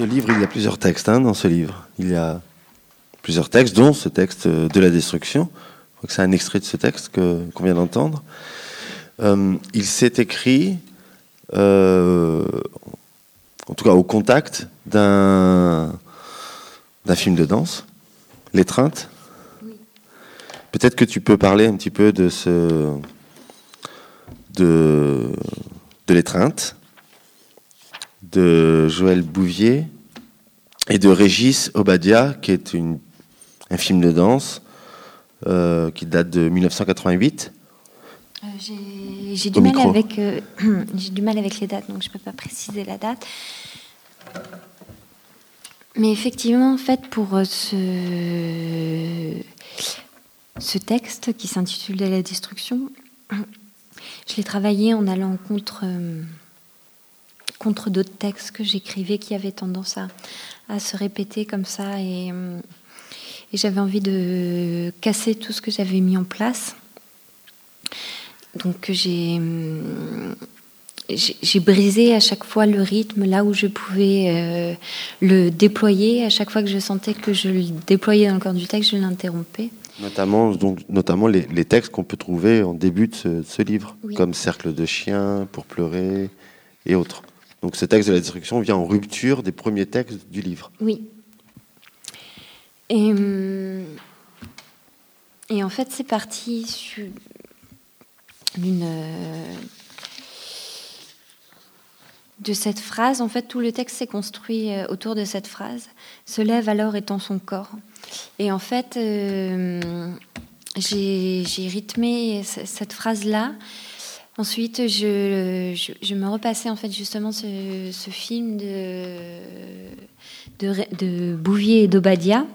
B: Ce livre, il y a plusieurs textes hein, dans ce livre. Il y a plusieurs textes, dont ce texte de la destruction que c'est un extrait de ce texte qu'on vient d'entendre. Euh, il s'est écrit, euh, en tout cas au contact d'un d'un film de danse, L'étreinte. Peut-être que tu peux parler un petit peu de ce de de l'étreinte de Joël Bouvier et de Régis Obadia, qui est une, un film de danse euh, qui date de 1988.
D: Euh, j'ai du, mal avec, euh, du mal avec les dates, donc je ne peux pas préciser la date. Mais effectivement, en fait, pour ce, ce texte qui s'intitule De la destruction, je l'ai travaillé en allant contre, contre d'autres textes que j'écrivais qui avaient tendance à, à, se répéter comme ça et et j'avais envie de casser tout ce que j'avais mis en place. Donc j'ai j'ai brisé à chaque fois le rythme là où je pouvais euh, le déployer. À chaque fois que je sentais que je le déployais dans le corps du texte, je l'interrompais.
B: Notamment, donc, notamment les, textes qu'on peut trouver en début de ce, livre, comme Cercle de chiens, Pour pleurer et autres. Donc ce texte de la destruction vient en rupture des premiers textes du livre.
D: Oui. Et, hum, et en fait, c'est parti d'une euh, de cette phrase. En fait, tout le texte s'est construit euh, autour de cette phrase. Se lève alors étant son corps. Et en fait, euh, j'ai rythmé cette phrase-là. Ensuite, je, je, me repassais en fait justement ce, film de, de, Bouvier et d'Obadia,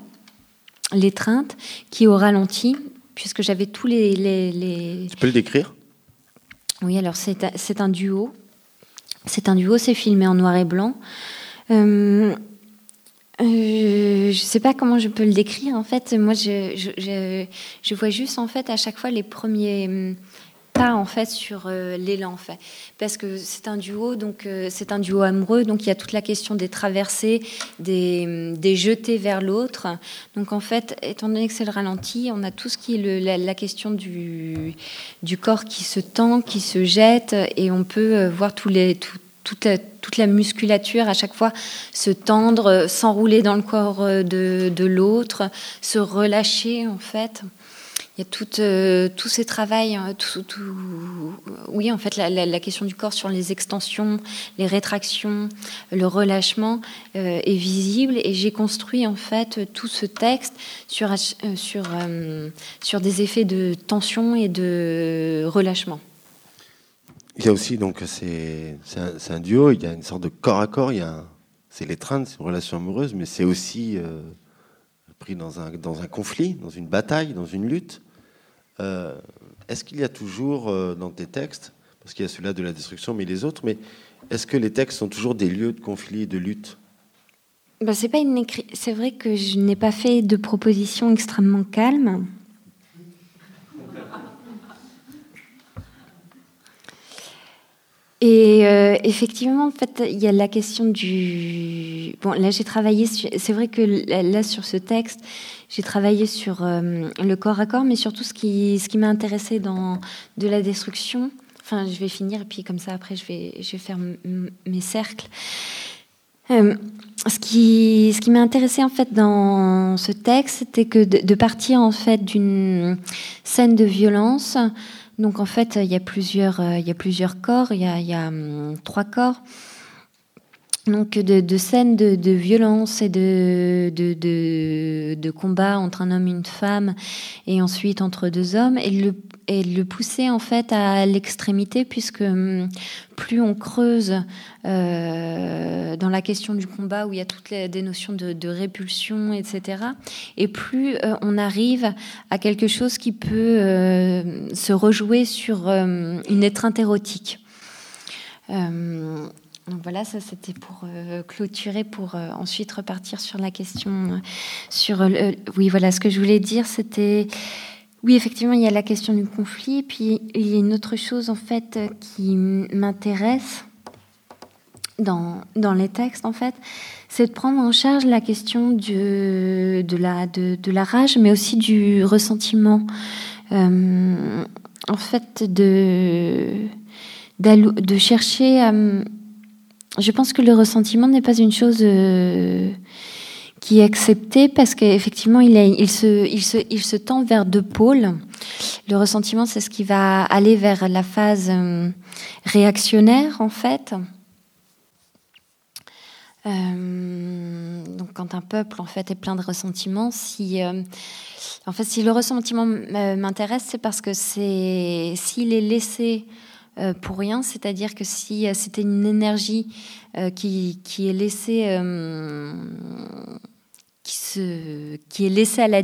D: L'étreinte, qui est au ralenti, puisque j'avais tous les, les,
B: Tu peux le décrire?
D: Oui, alors c'est un duo c'est un duo, c'est filmé en noir et blanc. Euh, euh, je ne sais pas comment je peux le décrire. En fait, moi, je, je, vois juste en fait à chaque fois les premiers pas en fait sur euh, l'élan en fait. Parce que c'est un duo donc euh, c'est un duo amoureux donc il y a toute la question des traversées des, des jetés vers l'autre. Donc en fait étant donné que c'est le ralenti on a tout ce qui est la, question du, du corps qui se tend qui se jette et on peut euh, voir tous les toute, la, toute la musculature à chaque fois se tendre, s'enrouler dans le corps de, de l'autre, se relâcher en fait il y a tout, euh, tous ces travaux, hein, oui, en fait, la, question du corps sur les extensions, les rétractions, le relâchement euh, est visible. Et j'ai construit en fait tout ce texte sur, euh, sur, sur des effets de tension et de relâchement.
B: Il y a aussi, donc, c'est un, un, duo, il y a une sorte de corps à corps, c'est l'étreinte, c'est une relation amoureuse, mais c'est aussi pris dans un, dans un conflit, dans une bataille, dans une lutte. Euh, est-ce qu'il y a toujours euh, dans tes textes, parce qu'il y a celui-là de la destruction, mais les autres, mais est-ce que les textes sont toujours des lieux de conflit et de lutte?
D: Bah, c'est pas une C'est vrai que je n'ai pas fait de propositions extrêmement calmes. Et euh, effectivement, en fait, il y a la question du. Bon, là, j'ai travaillé. C'est vrai que là, sur ce texte, j'ai travaillé sur euh, le corps à corps, mais surtout ce qui, ce qui m'a intéressé dans de la destruction. Enfin, je vais finir, et puis comme ça, après, je vais, je vais faire mes cercles. Euh, ce qui, ce qui m'a intéressé en fait dans ce texte, c'était que de, de, partir en fait d'une scène de violence donc en fait, il y a plusieurs, euh, il y a plusieurs corps, il y a, hum, trois corps. Donc de, de scènes de, de, violence et de, de, de, combat entre un homme et une femme, et ensuite entre deux hommes, et le, et le pousser en fait à l'extrémité, puisque hum, plus on creuse euh, dans la question du combat, où il y a toutes les, des notions de, répulsion, etc., et plus euh, on arrive à quelque chose qui peut euh, se rejouer sur euh, une étreinte érotique. Donc voilà, ça c'était pour euh, clôturer, pour euh, ensuite repartir sur la question. Euh, sur oui, voilà, ce que je voulais dire, c'était oui, effectivement, il y a la question du conflit, puis il y a une autre chose en fait qui m'intéresse dans, les textes en fait, c'est de prendre en charge la question de, la, rage, mais aussi du ressentiment. en fait, de, chercher je pense que le ressentiment n'est pas une chose euh, qui est acceptée parce qu'effectivement, il, il, se, il, se, il se tend vers deux pôles. Le ressentiment, c'est ce qui va aller vers la phase euh, réactionnaire, en fait. Euh, donc, quand un peuple en fait est plein de ressentiments, si en fait si le ressentiment m'intéresse, c'est parce que c'est s'il est laissé pour rien, c'est-à-dire que si euh, c'était une énergie euh, qui, est laissée qui, est à la,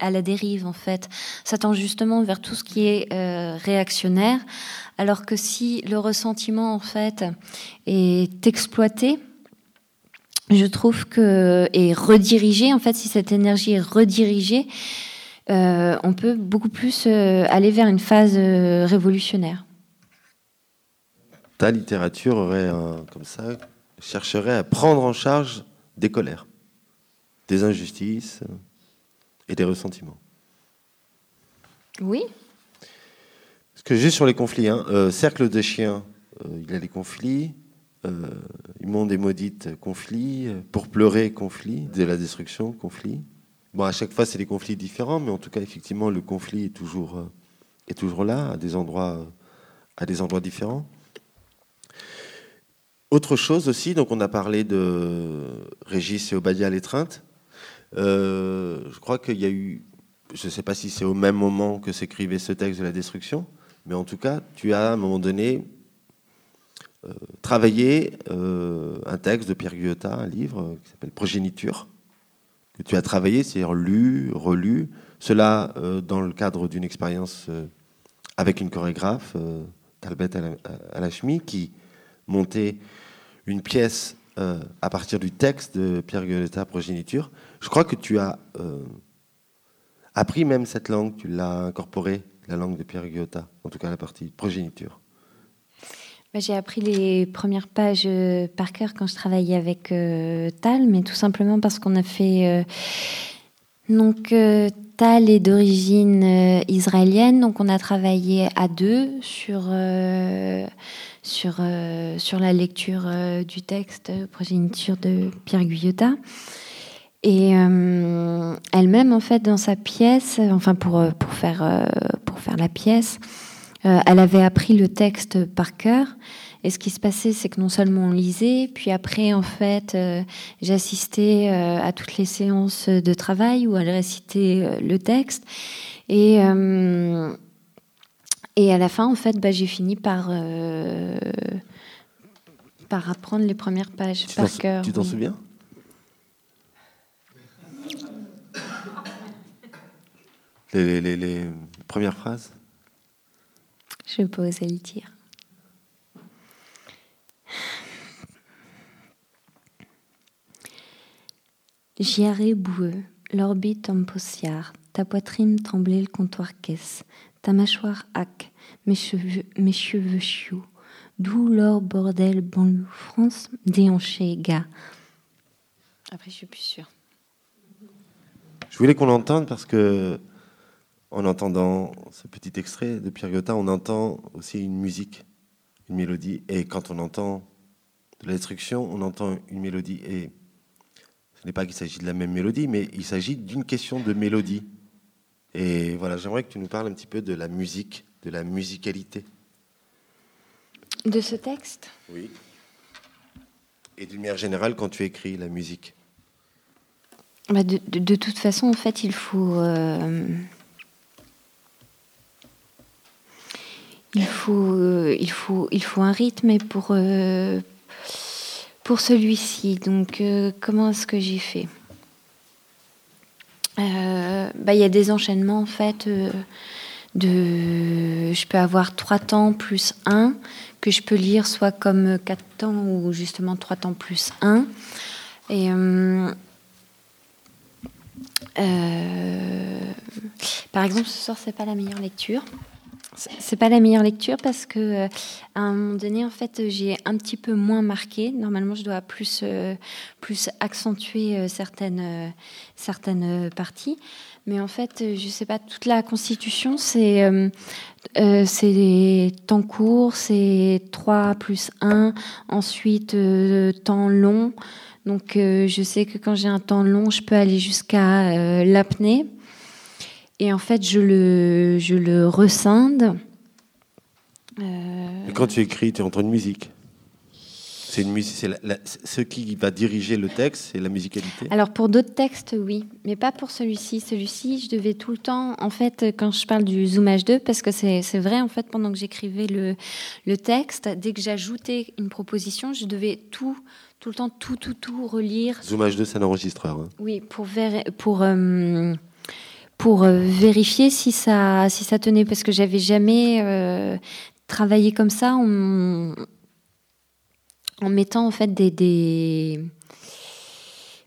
D: à la dérive en fait, ça tend justement vers tout ce qui est réactionnaire, alors que si le ressentiment en fait est exploité, je trouve que et redirigée, en fait, si cette énergie est redirigée, euh, on peut beaucoup plus euh, aller vers une phase euh, révolutionnaire.
B: Ta littérature aurait, un, comme ça, chercherait à prendre en charge des colères, des injustices et des ressentiments.
D: Oui.
B: Parce que juste sur les conflits, hein, cercle des chiens, il y a des conflits. Euh, immonde et maudite, conflit. Pour pleurer, conflit. De la destruction, conflit. Bon, à chaque fois, c'est des conflits différents, mais en tout cas, effectivement, le conflit est toujours, euh, est toujours là, à des endroits, euh, à des endroits différents. Autre chose aussi, donc on a parlé de Régis et Obadia l'étreinte. Euh, je crois qu'il y a eu, je ne sais pas si c'est au même moment que s'écrivait ce texte de la destruction, mais en tout cas, tu as à un moment donné euh, travaillé euh, un texte de Pierre Guyotat, un livre qui s'appelle Progéniture, que tu as travaillé, c'est-à-dire lu, relu, cela dans le cadre d'une expérience avec une chorégraphe, Talbet Alachmi, qui montait une pièce à partir du texte de Pierre Guyotat, Progéniture. Je crois que tu as appris même cette langue, tu l'as incorporée, la langue de Pierre Guyotat, en tout cas la partie progéniture.
D: Bah, j'ai appris les premières pages euh, par cœur quand je travaillais avec euh, Tal, mais tout simplement parce qu'on a fait. Euh, donc, Tal est d'origine israélienne, donc on a travaillé à deux sur, sur, sur la lecture du texte Progéniture de Pierre Guyotat. Et elle-même, en fait, dans sa pièce, enfin pour, faire, pour faire la pièce, euh, elle avait appris le texte par cœur. Et ce qui se passait, c'est que non seulement on lisait, puis après, en fait, euh, j'assistais euh, à toutes les séances de travail où elle récitait le texte. Et, et à la fin, en fait, bah, j'ai fini par, par apprendre les premières pages par cœur.
B: Tu t'en souviens? Les, les, les premières phrases?
D: Je peux oser le dire. Giaré boueux, l'orbite en poussière, ta poitrine tremblait le comptoir caisse, ta mâchoire hack, mes cheveux, mes cheveux chiots, d'où l'or bordel banlieue France, déhanché gars. Après, je suis plus sûre.
B: Je voulais qu'on l'entende parce que en entendant ce petit extrait de Pierre Gotha, on entend aussi une musique, une mélodie. Et quand on entend de la destruction, on entend une mélodie. Et ce n'est pas qu'il s'agit de la même mélodie, mais il s'agit d'une question de mélodie. Et voilà, j'aimerais que tu nous parles un petit peu de la musique, de la musicalité.
D: De ce texte?
B: Oui. Et d'une manière générale, quand tu écris la musique?
D: Bah, de, toute façon, en fait, il faut. Euh, Il faut, euh, il faut, il faut un rythme pour, euh, pour celui-ci. Donc, euh, comment est-ce que j'ai fait? Bah, Il y a des enchaînements, en fait, de... Je peux avoir trois temps plus un, que je peux lire soit comme quatre temps ou justement trois temps plus un. Par exemple, ce soir, c'est pas la meilleure lecture. C'est pas la meilleure lecture parce que euh, à un moment donné, en fait, j'ai un petit peu moins marqué. Normalement, je dois plus euh, plus accentuer euh, certaines certaines parties. Mais en fait, je sais pas. Toute la Constitution, c'est c'est temps court, c'est 3 plus 1. Ensuite, temps long. Donc, je sais que quand j'ai un temps long, je peux aller jusqu'à l'apnée. Et en fait, je le, je le rescinde.
B: Euh... quand tu écris, tu entends une musique c'est une musique, c'est ce qui va diriger le texte, c'est la musicalité.
D: Alors pour d'autres textes, oui, mais pas pour celui-ci. Celui-ci, je devais tout le temps, en fait, quand je parle du zoomage 2, parce que c'est vrai, en fait, pendant que j'écrivais le, le texte, dès que j'ajoutais une proposition, je devais tout, tout le temps, tout, tout, tout relire.
B: Zoomage 2, c'est un enregistreur. Hein.
D: Oui, pour, pour euh, pour euh, vérifier si ça, si ça tenait, parce que j'avais jamais euh, travaillé comme ça en, mettant en fait des,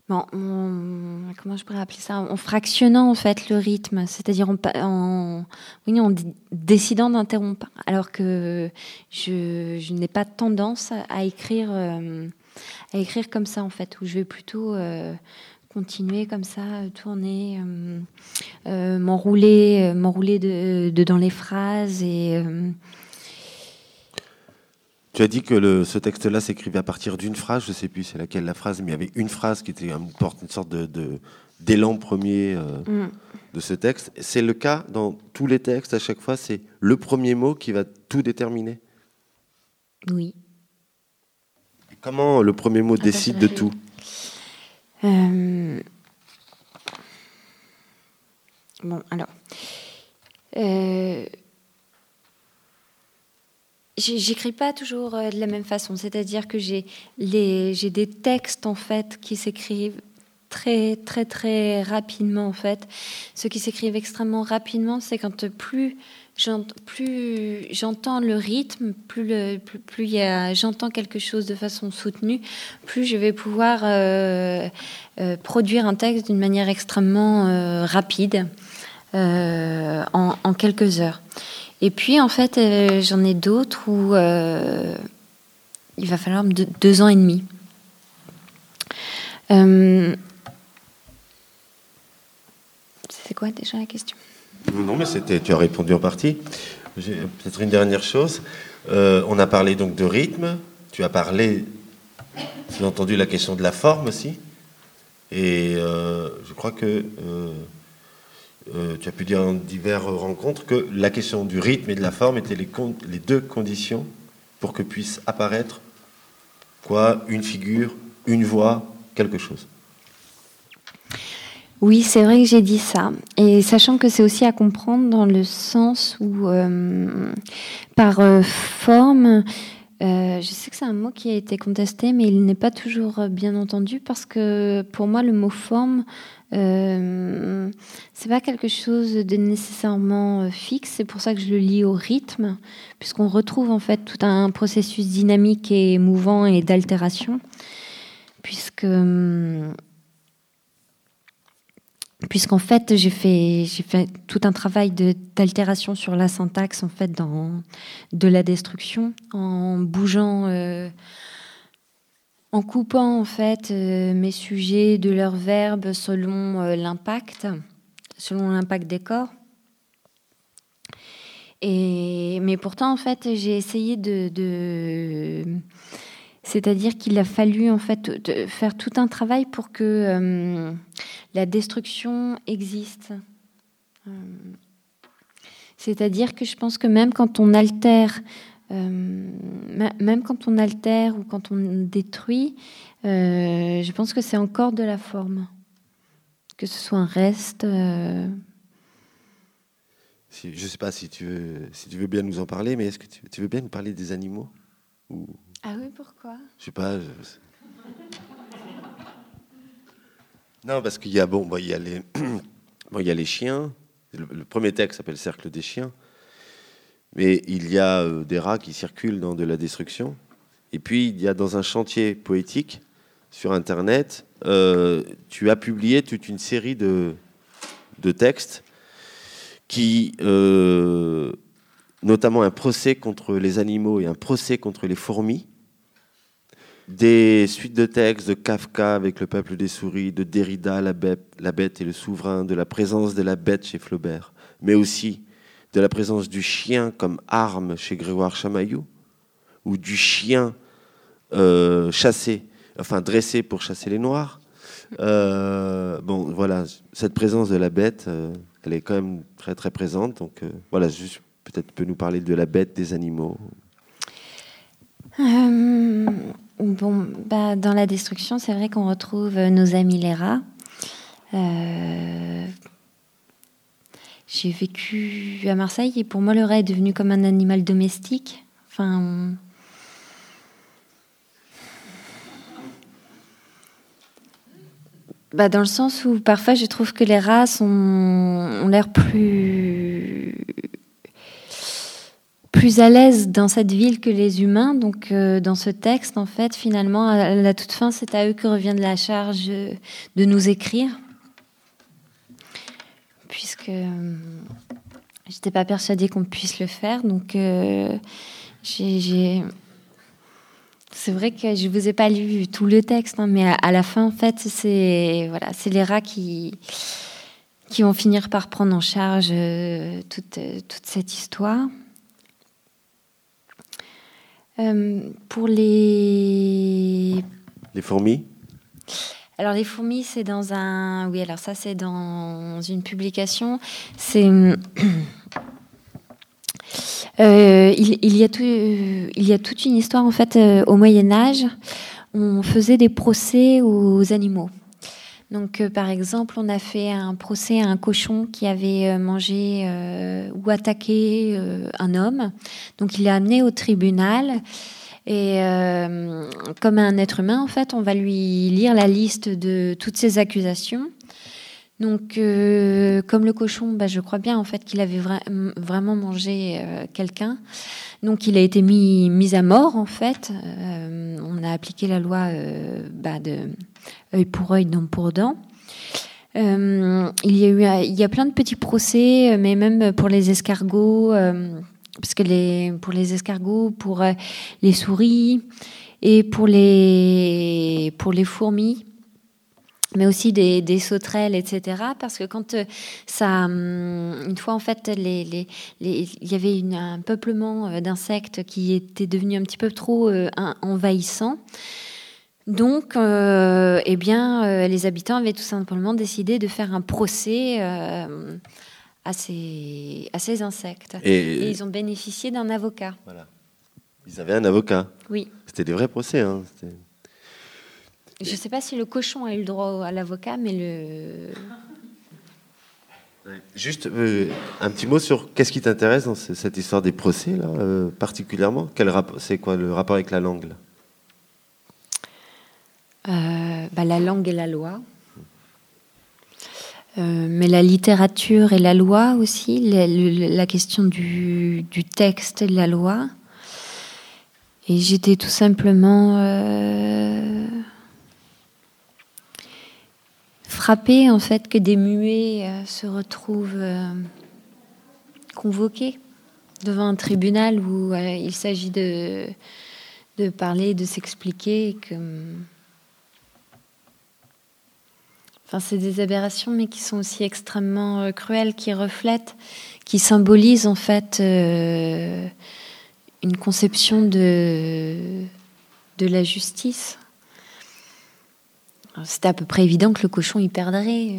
D: comment je pourrais appeler ça En fractionnant en fait le rythme, c'est-à-dire en, oui, en décidant d'interrompre, alors que je, je n'ai pas tendance à écrire, euh, à écrire comme ça en fait, où je vais plutôt continuer comme ça, tourner, euh, m'enrouler, m'enrouler de, dans les phrases et
B: tu as dit que ce texte-là s'écrivait à partir d'une phrase, je ne sais plus c'est laquelle la phrase, mais il y avait une phrase qui était une, une sorte de, d'élan premier euh, mm. de ce texte. C'est le cas dans tous les textes, à chaque fois, c'est le premier mot qui va tout déterminer?
D: Oui.
B: comment le premier mot décide de tout?
D: Euh, Bon, alors. Euh, J'écris pas toujours euh, de la même façon, c'est-à-dire que j'ai des textes en fait qui s'écrivent très très très rapidement en fait. Ceux qui s'écrivent extrêmement rapidement, c'est quand plus j'entends le rythme, plus, plus, j'entends quelque chose de façon soutenue, plus je vais pouvoir euh, euh, produire un texte d'une manière extrêmement rapide en, quelques heures. Et puis, en fait, euh, j'en ai d'autres où euh, il va falloir deux, ans et demi. Euh, c'est quoi déjà la question?
B: Non, mais c'était, tu as répondu en partie. Peut-être une dernière chose. on a parlé donc de rythme. Tu as parlé, j'ai entendu la question de la forme aussi. Et je crois que euh, tu as pu dire en diverses rencontres que la question du rythme et de la forme étaient les, les deux conditions pour que puisse apparaître quoi Une figure, une voix, quelque chose.
D: Oui, c'est vrai que j'ai dit ça. Et sachant que c'est aussi à comprendre dans le sens où, euh, par euh, forme, je sais que c'est un mot qui a été contesté, mais il n'est pas toujours bien entendu parce que pour moi, le mot forme euh, c'est pas quelque chose de nécessairement euh, fixe, c'est pour ça que je le lis au rythme, puisqu'on retrouve en fait tout un processus dynamique et mouvant et d'altération, puisque euh, puisqu'en fait j'ai fait j'ai fait tout un travail d'altération sur la syntaxe en fait de la destruction en bougeant euh, en coupant en fait euh, mes sujets de leurs verbes selon euh, l'impact, selon l'impact des corps. Et, mais pourtant, en fait, j'ai essayé de, c'est-à-dire qu'il a fallu en fait faire tout un travail pour que euh, la destruction existe. C'est-à-dire que je pense que même quand on altère euh, même quand on altère ou quand on détruit, euh, je pense que c'est encore de la forme. Que ce soit un reste. Euh.
B: je ne sais pas si tu, veux, si tu veux bien nous en parler, mais est-ce que tu, veux bien nous parler des animaux.
D: Ah oui, pourquoi?
B: Je sais pas. Non, parce qu'il y a bon, il y a les, chiens. le premier texte s'appelle Cercle des chiens. Mais il y a euh, des rats qui circulent dans de la destruction. Et puis, il y a dans un chantier poétique sur Internet, euh, tu as publié toute une série de, de textes qui, euh, notamment un procès contre les animaux et un procès contre les fourmis, des suites de textes de Kafka avec le peuple des souris, de Derrida, la bête, et le souverain, de la présence de la bête chez Flaubert, mais aussi de la présence du chien comme arme chez Grégoire Chamaillou, ou du chien euh, chassé, enfin dressé pour chasser les noirs. Euh, bon, voilà, cette présence de la bête, euh, elle est quand même très très présente. Donc voilà, juste peut-être peut nous parler de la bête des animaux.
D: Bon, bah, dans la destruction, c'est vrai qu'on retrouve nos amis les rats. J'ai vécu à Marseille et pour moi le rat est devenu comme un animal domestique. Enfin, bah dans le sens où parfois je trouve que les rats ont l'air plus plus à l'aise dans cette ville que les humains. Donc, euh, dans ce texte, en fait, finalement, à la toute fin, c'est à eux que revient de la charge de nous écrire. Puisque euh, j'étais pas persuadée qu'on puisse le faire. Donc, euh. C'est vrai que je vous ai pas lu tout le texte, hein, mais à, la fin, en fait, c'est voilà, c'est les rats qui qui vont finir par prendre en charge toute, toute cette histoire. Euh, pour les...
B: Les fourmis
D: alors les fourmis, c'est dans un... Oui, alors ça, c'est dans une publication. C'est... Euh, il, y a tout, il y a toute une histoire, en fait, euh, au Moyen Âge. On faisait des procès aux animaux. Donc, euh, par exemple, on a fait un procès à un cochon qui avait euh, mangé euh, ou attaqué un homme. Donc, il est amené au tribunal. Et comme un être humain, en fait, on va lui lire la liste de toutes ses accusations. Donc, comme le cochon, bah, je crois bien en fait qu'il avait vraiment mangé quelqu'un. Donc, il a été mis, à mort en fait. on a appliqué la loi bah, œil pour œil, dent pour dent. Euh, il y a eu, il y a plein de petits procès, mais même pour les escargots, euh, parce que pour les escargots, pour euh, les souris et pour les fourmis, mais aussi des, des sauterelles, etc. Parce que quand ça, hum, une fois en fait, les, les, il y avait une, un peuplement d'insectes qui était devenu un petit peu trop envahissant. Donc, euh, eh bien, euh, les habitants avaient tout simplement décidé de faire un procès euh, à, ces, à, ces, insectes. Et, ils ont bénéficié d'un avocat. Voilà.
B: Ils avaient un avocat.
D: Oui.
B: C'était des vrais procès. Hein.
D: Je ne sais pas si le cochon a eu le droit à l'avocat, mais le.
B: Juste un petit mot sur qu'est-ce qui t'intéresse dans cette histoire des procès là, particulièrement? Quel c'est quoi le rapport avec la langue là?
D: Euh, bah, la langue et la loi. Euh, mais la littérature et la loi aussi, la, question du, texte et de la loi. Et j'étais tout simplement euh, frappée en fait que des muets se retrouvent convoqués devant un tribunal où il s'agit de, parler, de s'expliquer. que Enfin, c'est des aberrations, mais qui sont aussi extrêmement euh, cruelles, qui reflètent, qui symbolisent en fait euh, une conception de la justice. C'était à peu près évident que le cochon y perdrait.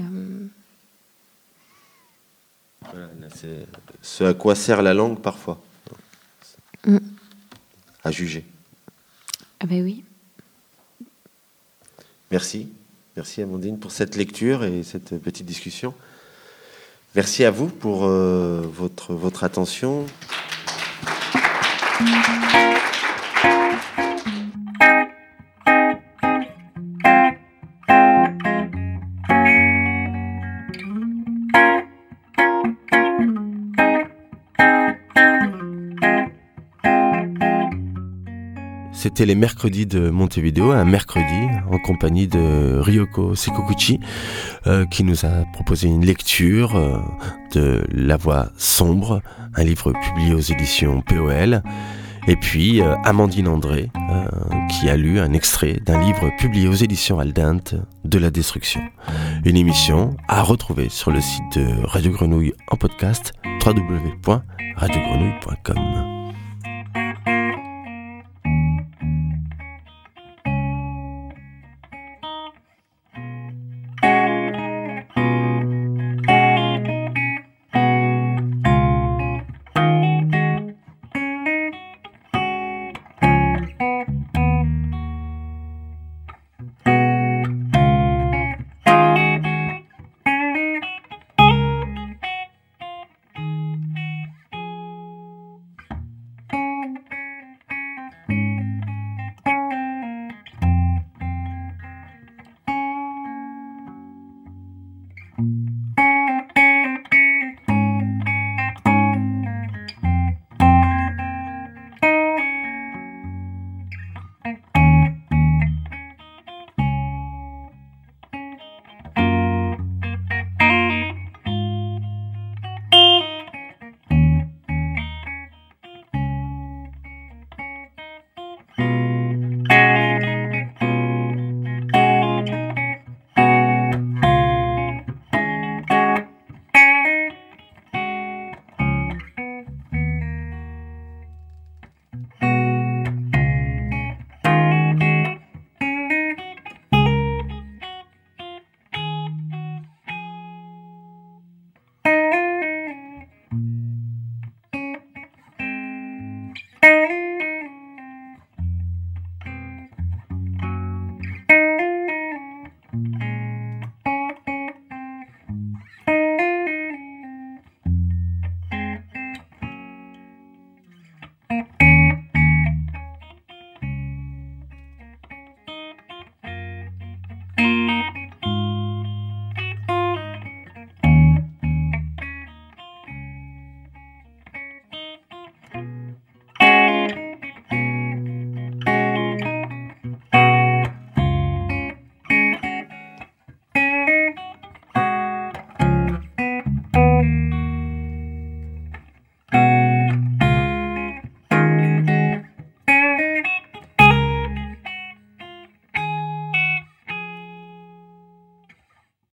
B: c'est ce à quoi sert la langue parfois. Mm. À juger.
D: Ah ben oui.
B: Merci. Merci Amandine pour cette lecture et cette petite discussion. Merci à vous pour euh, votre, votre attention. C'était les mercredis de Montevideo, un mercredi en compagnie de Ryoko Sekoguchi euh, qui nous a proposé une lecture euh, de La Voix sombre, un livre publié aux éditions POL. Et puis euh, Amandine André qui a lu un extrait d'un livre publié aux éditions Aldente de la destruction. Une émission à retrouver sur le site de Radio Grenouille en podcast www.radiogrenouille.com.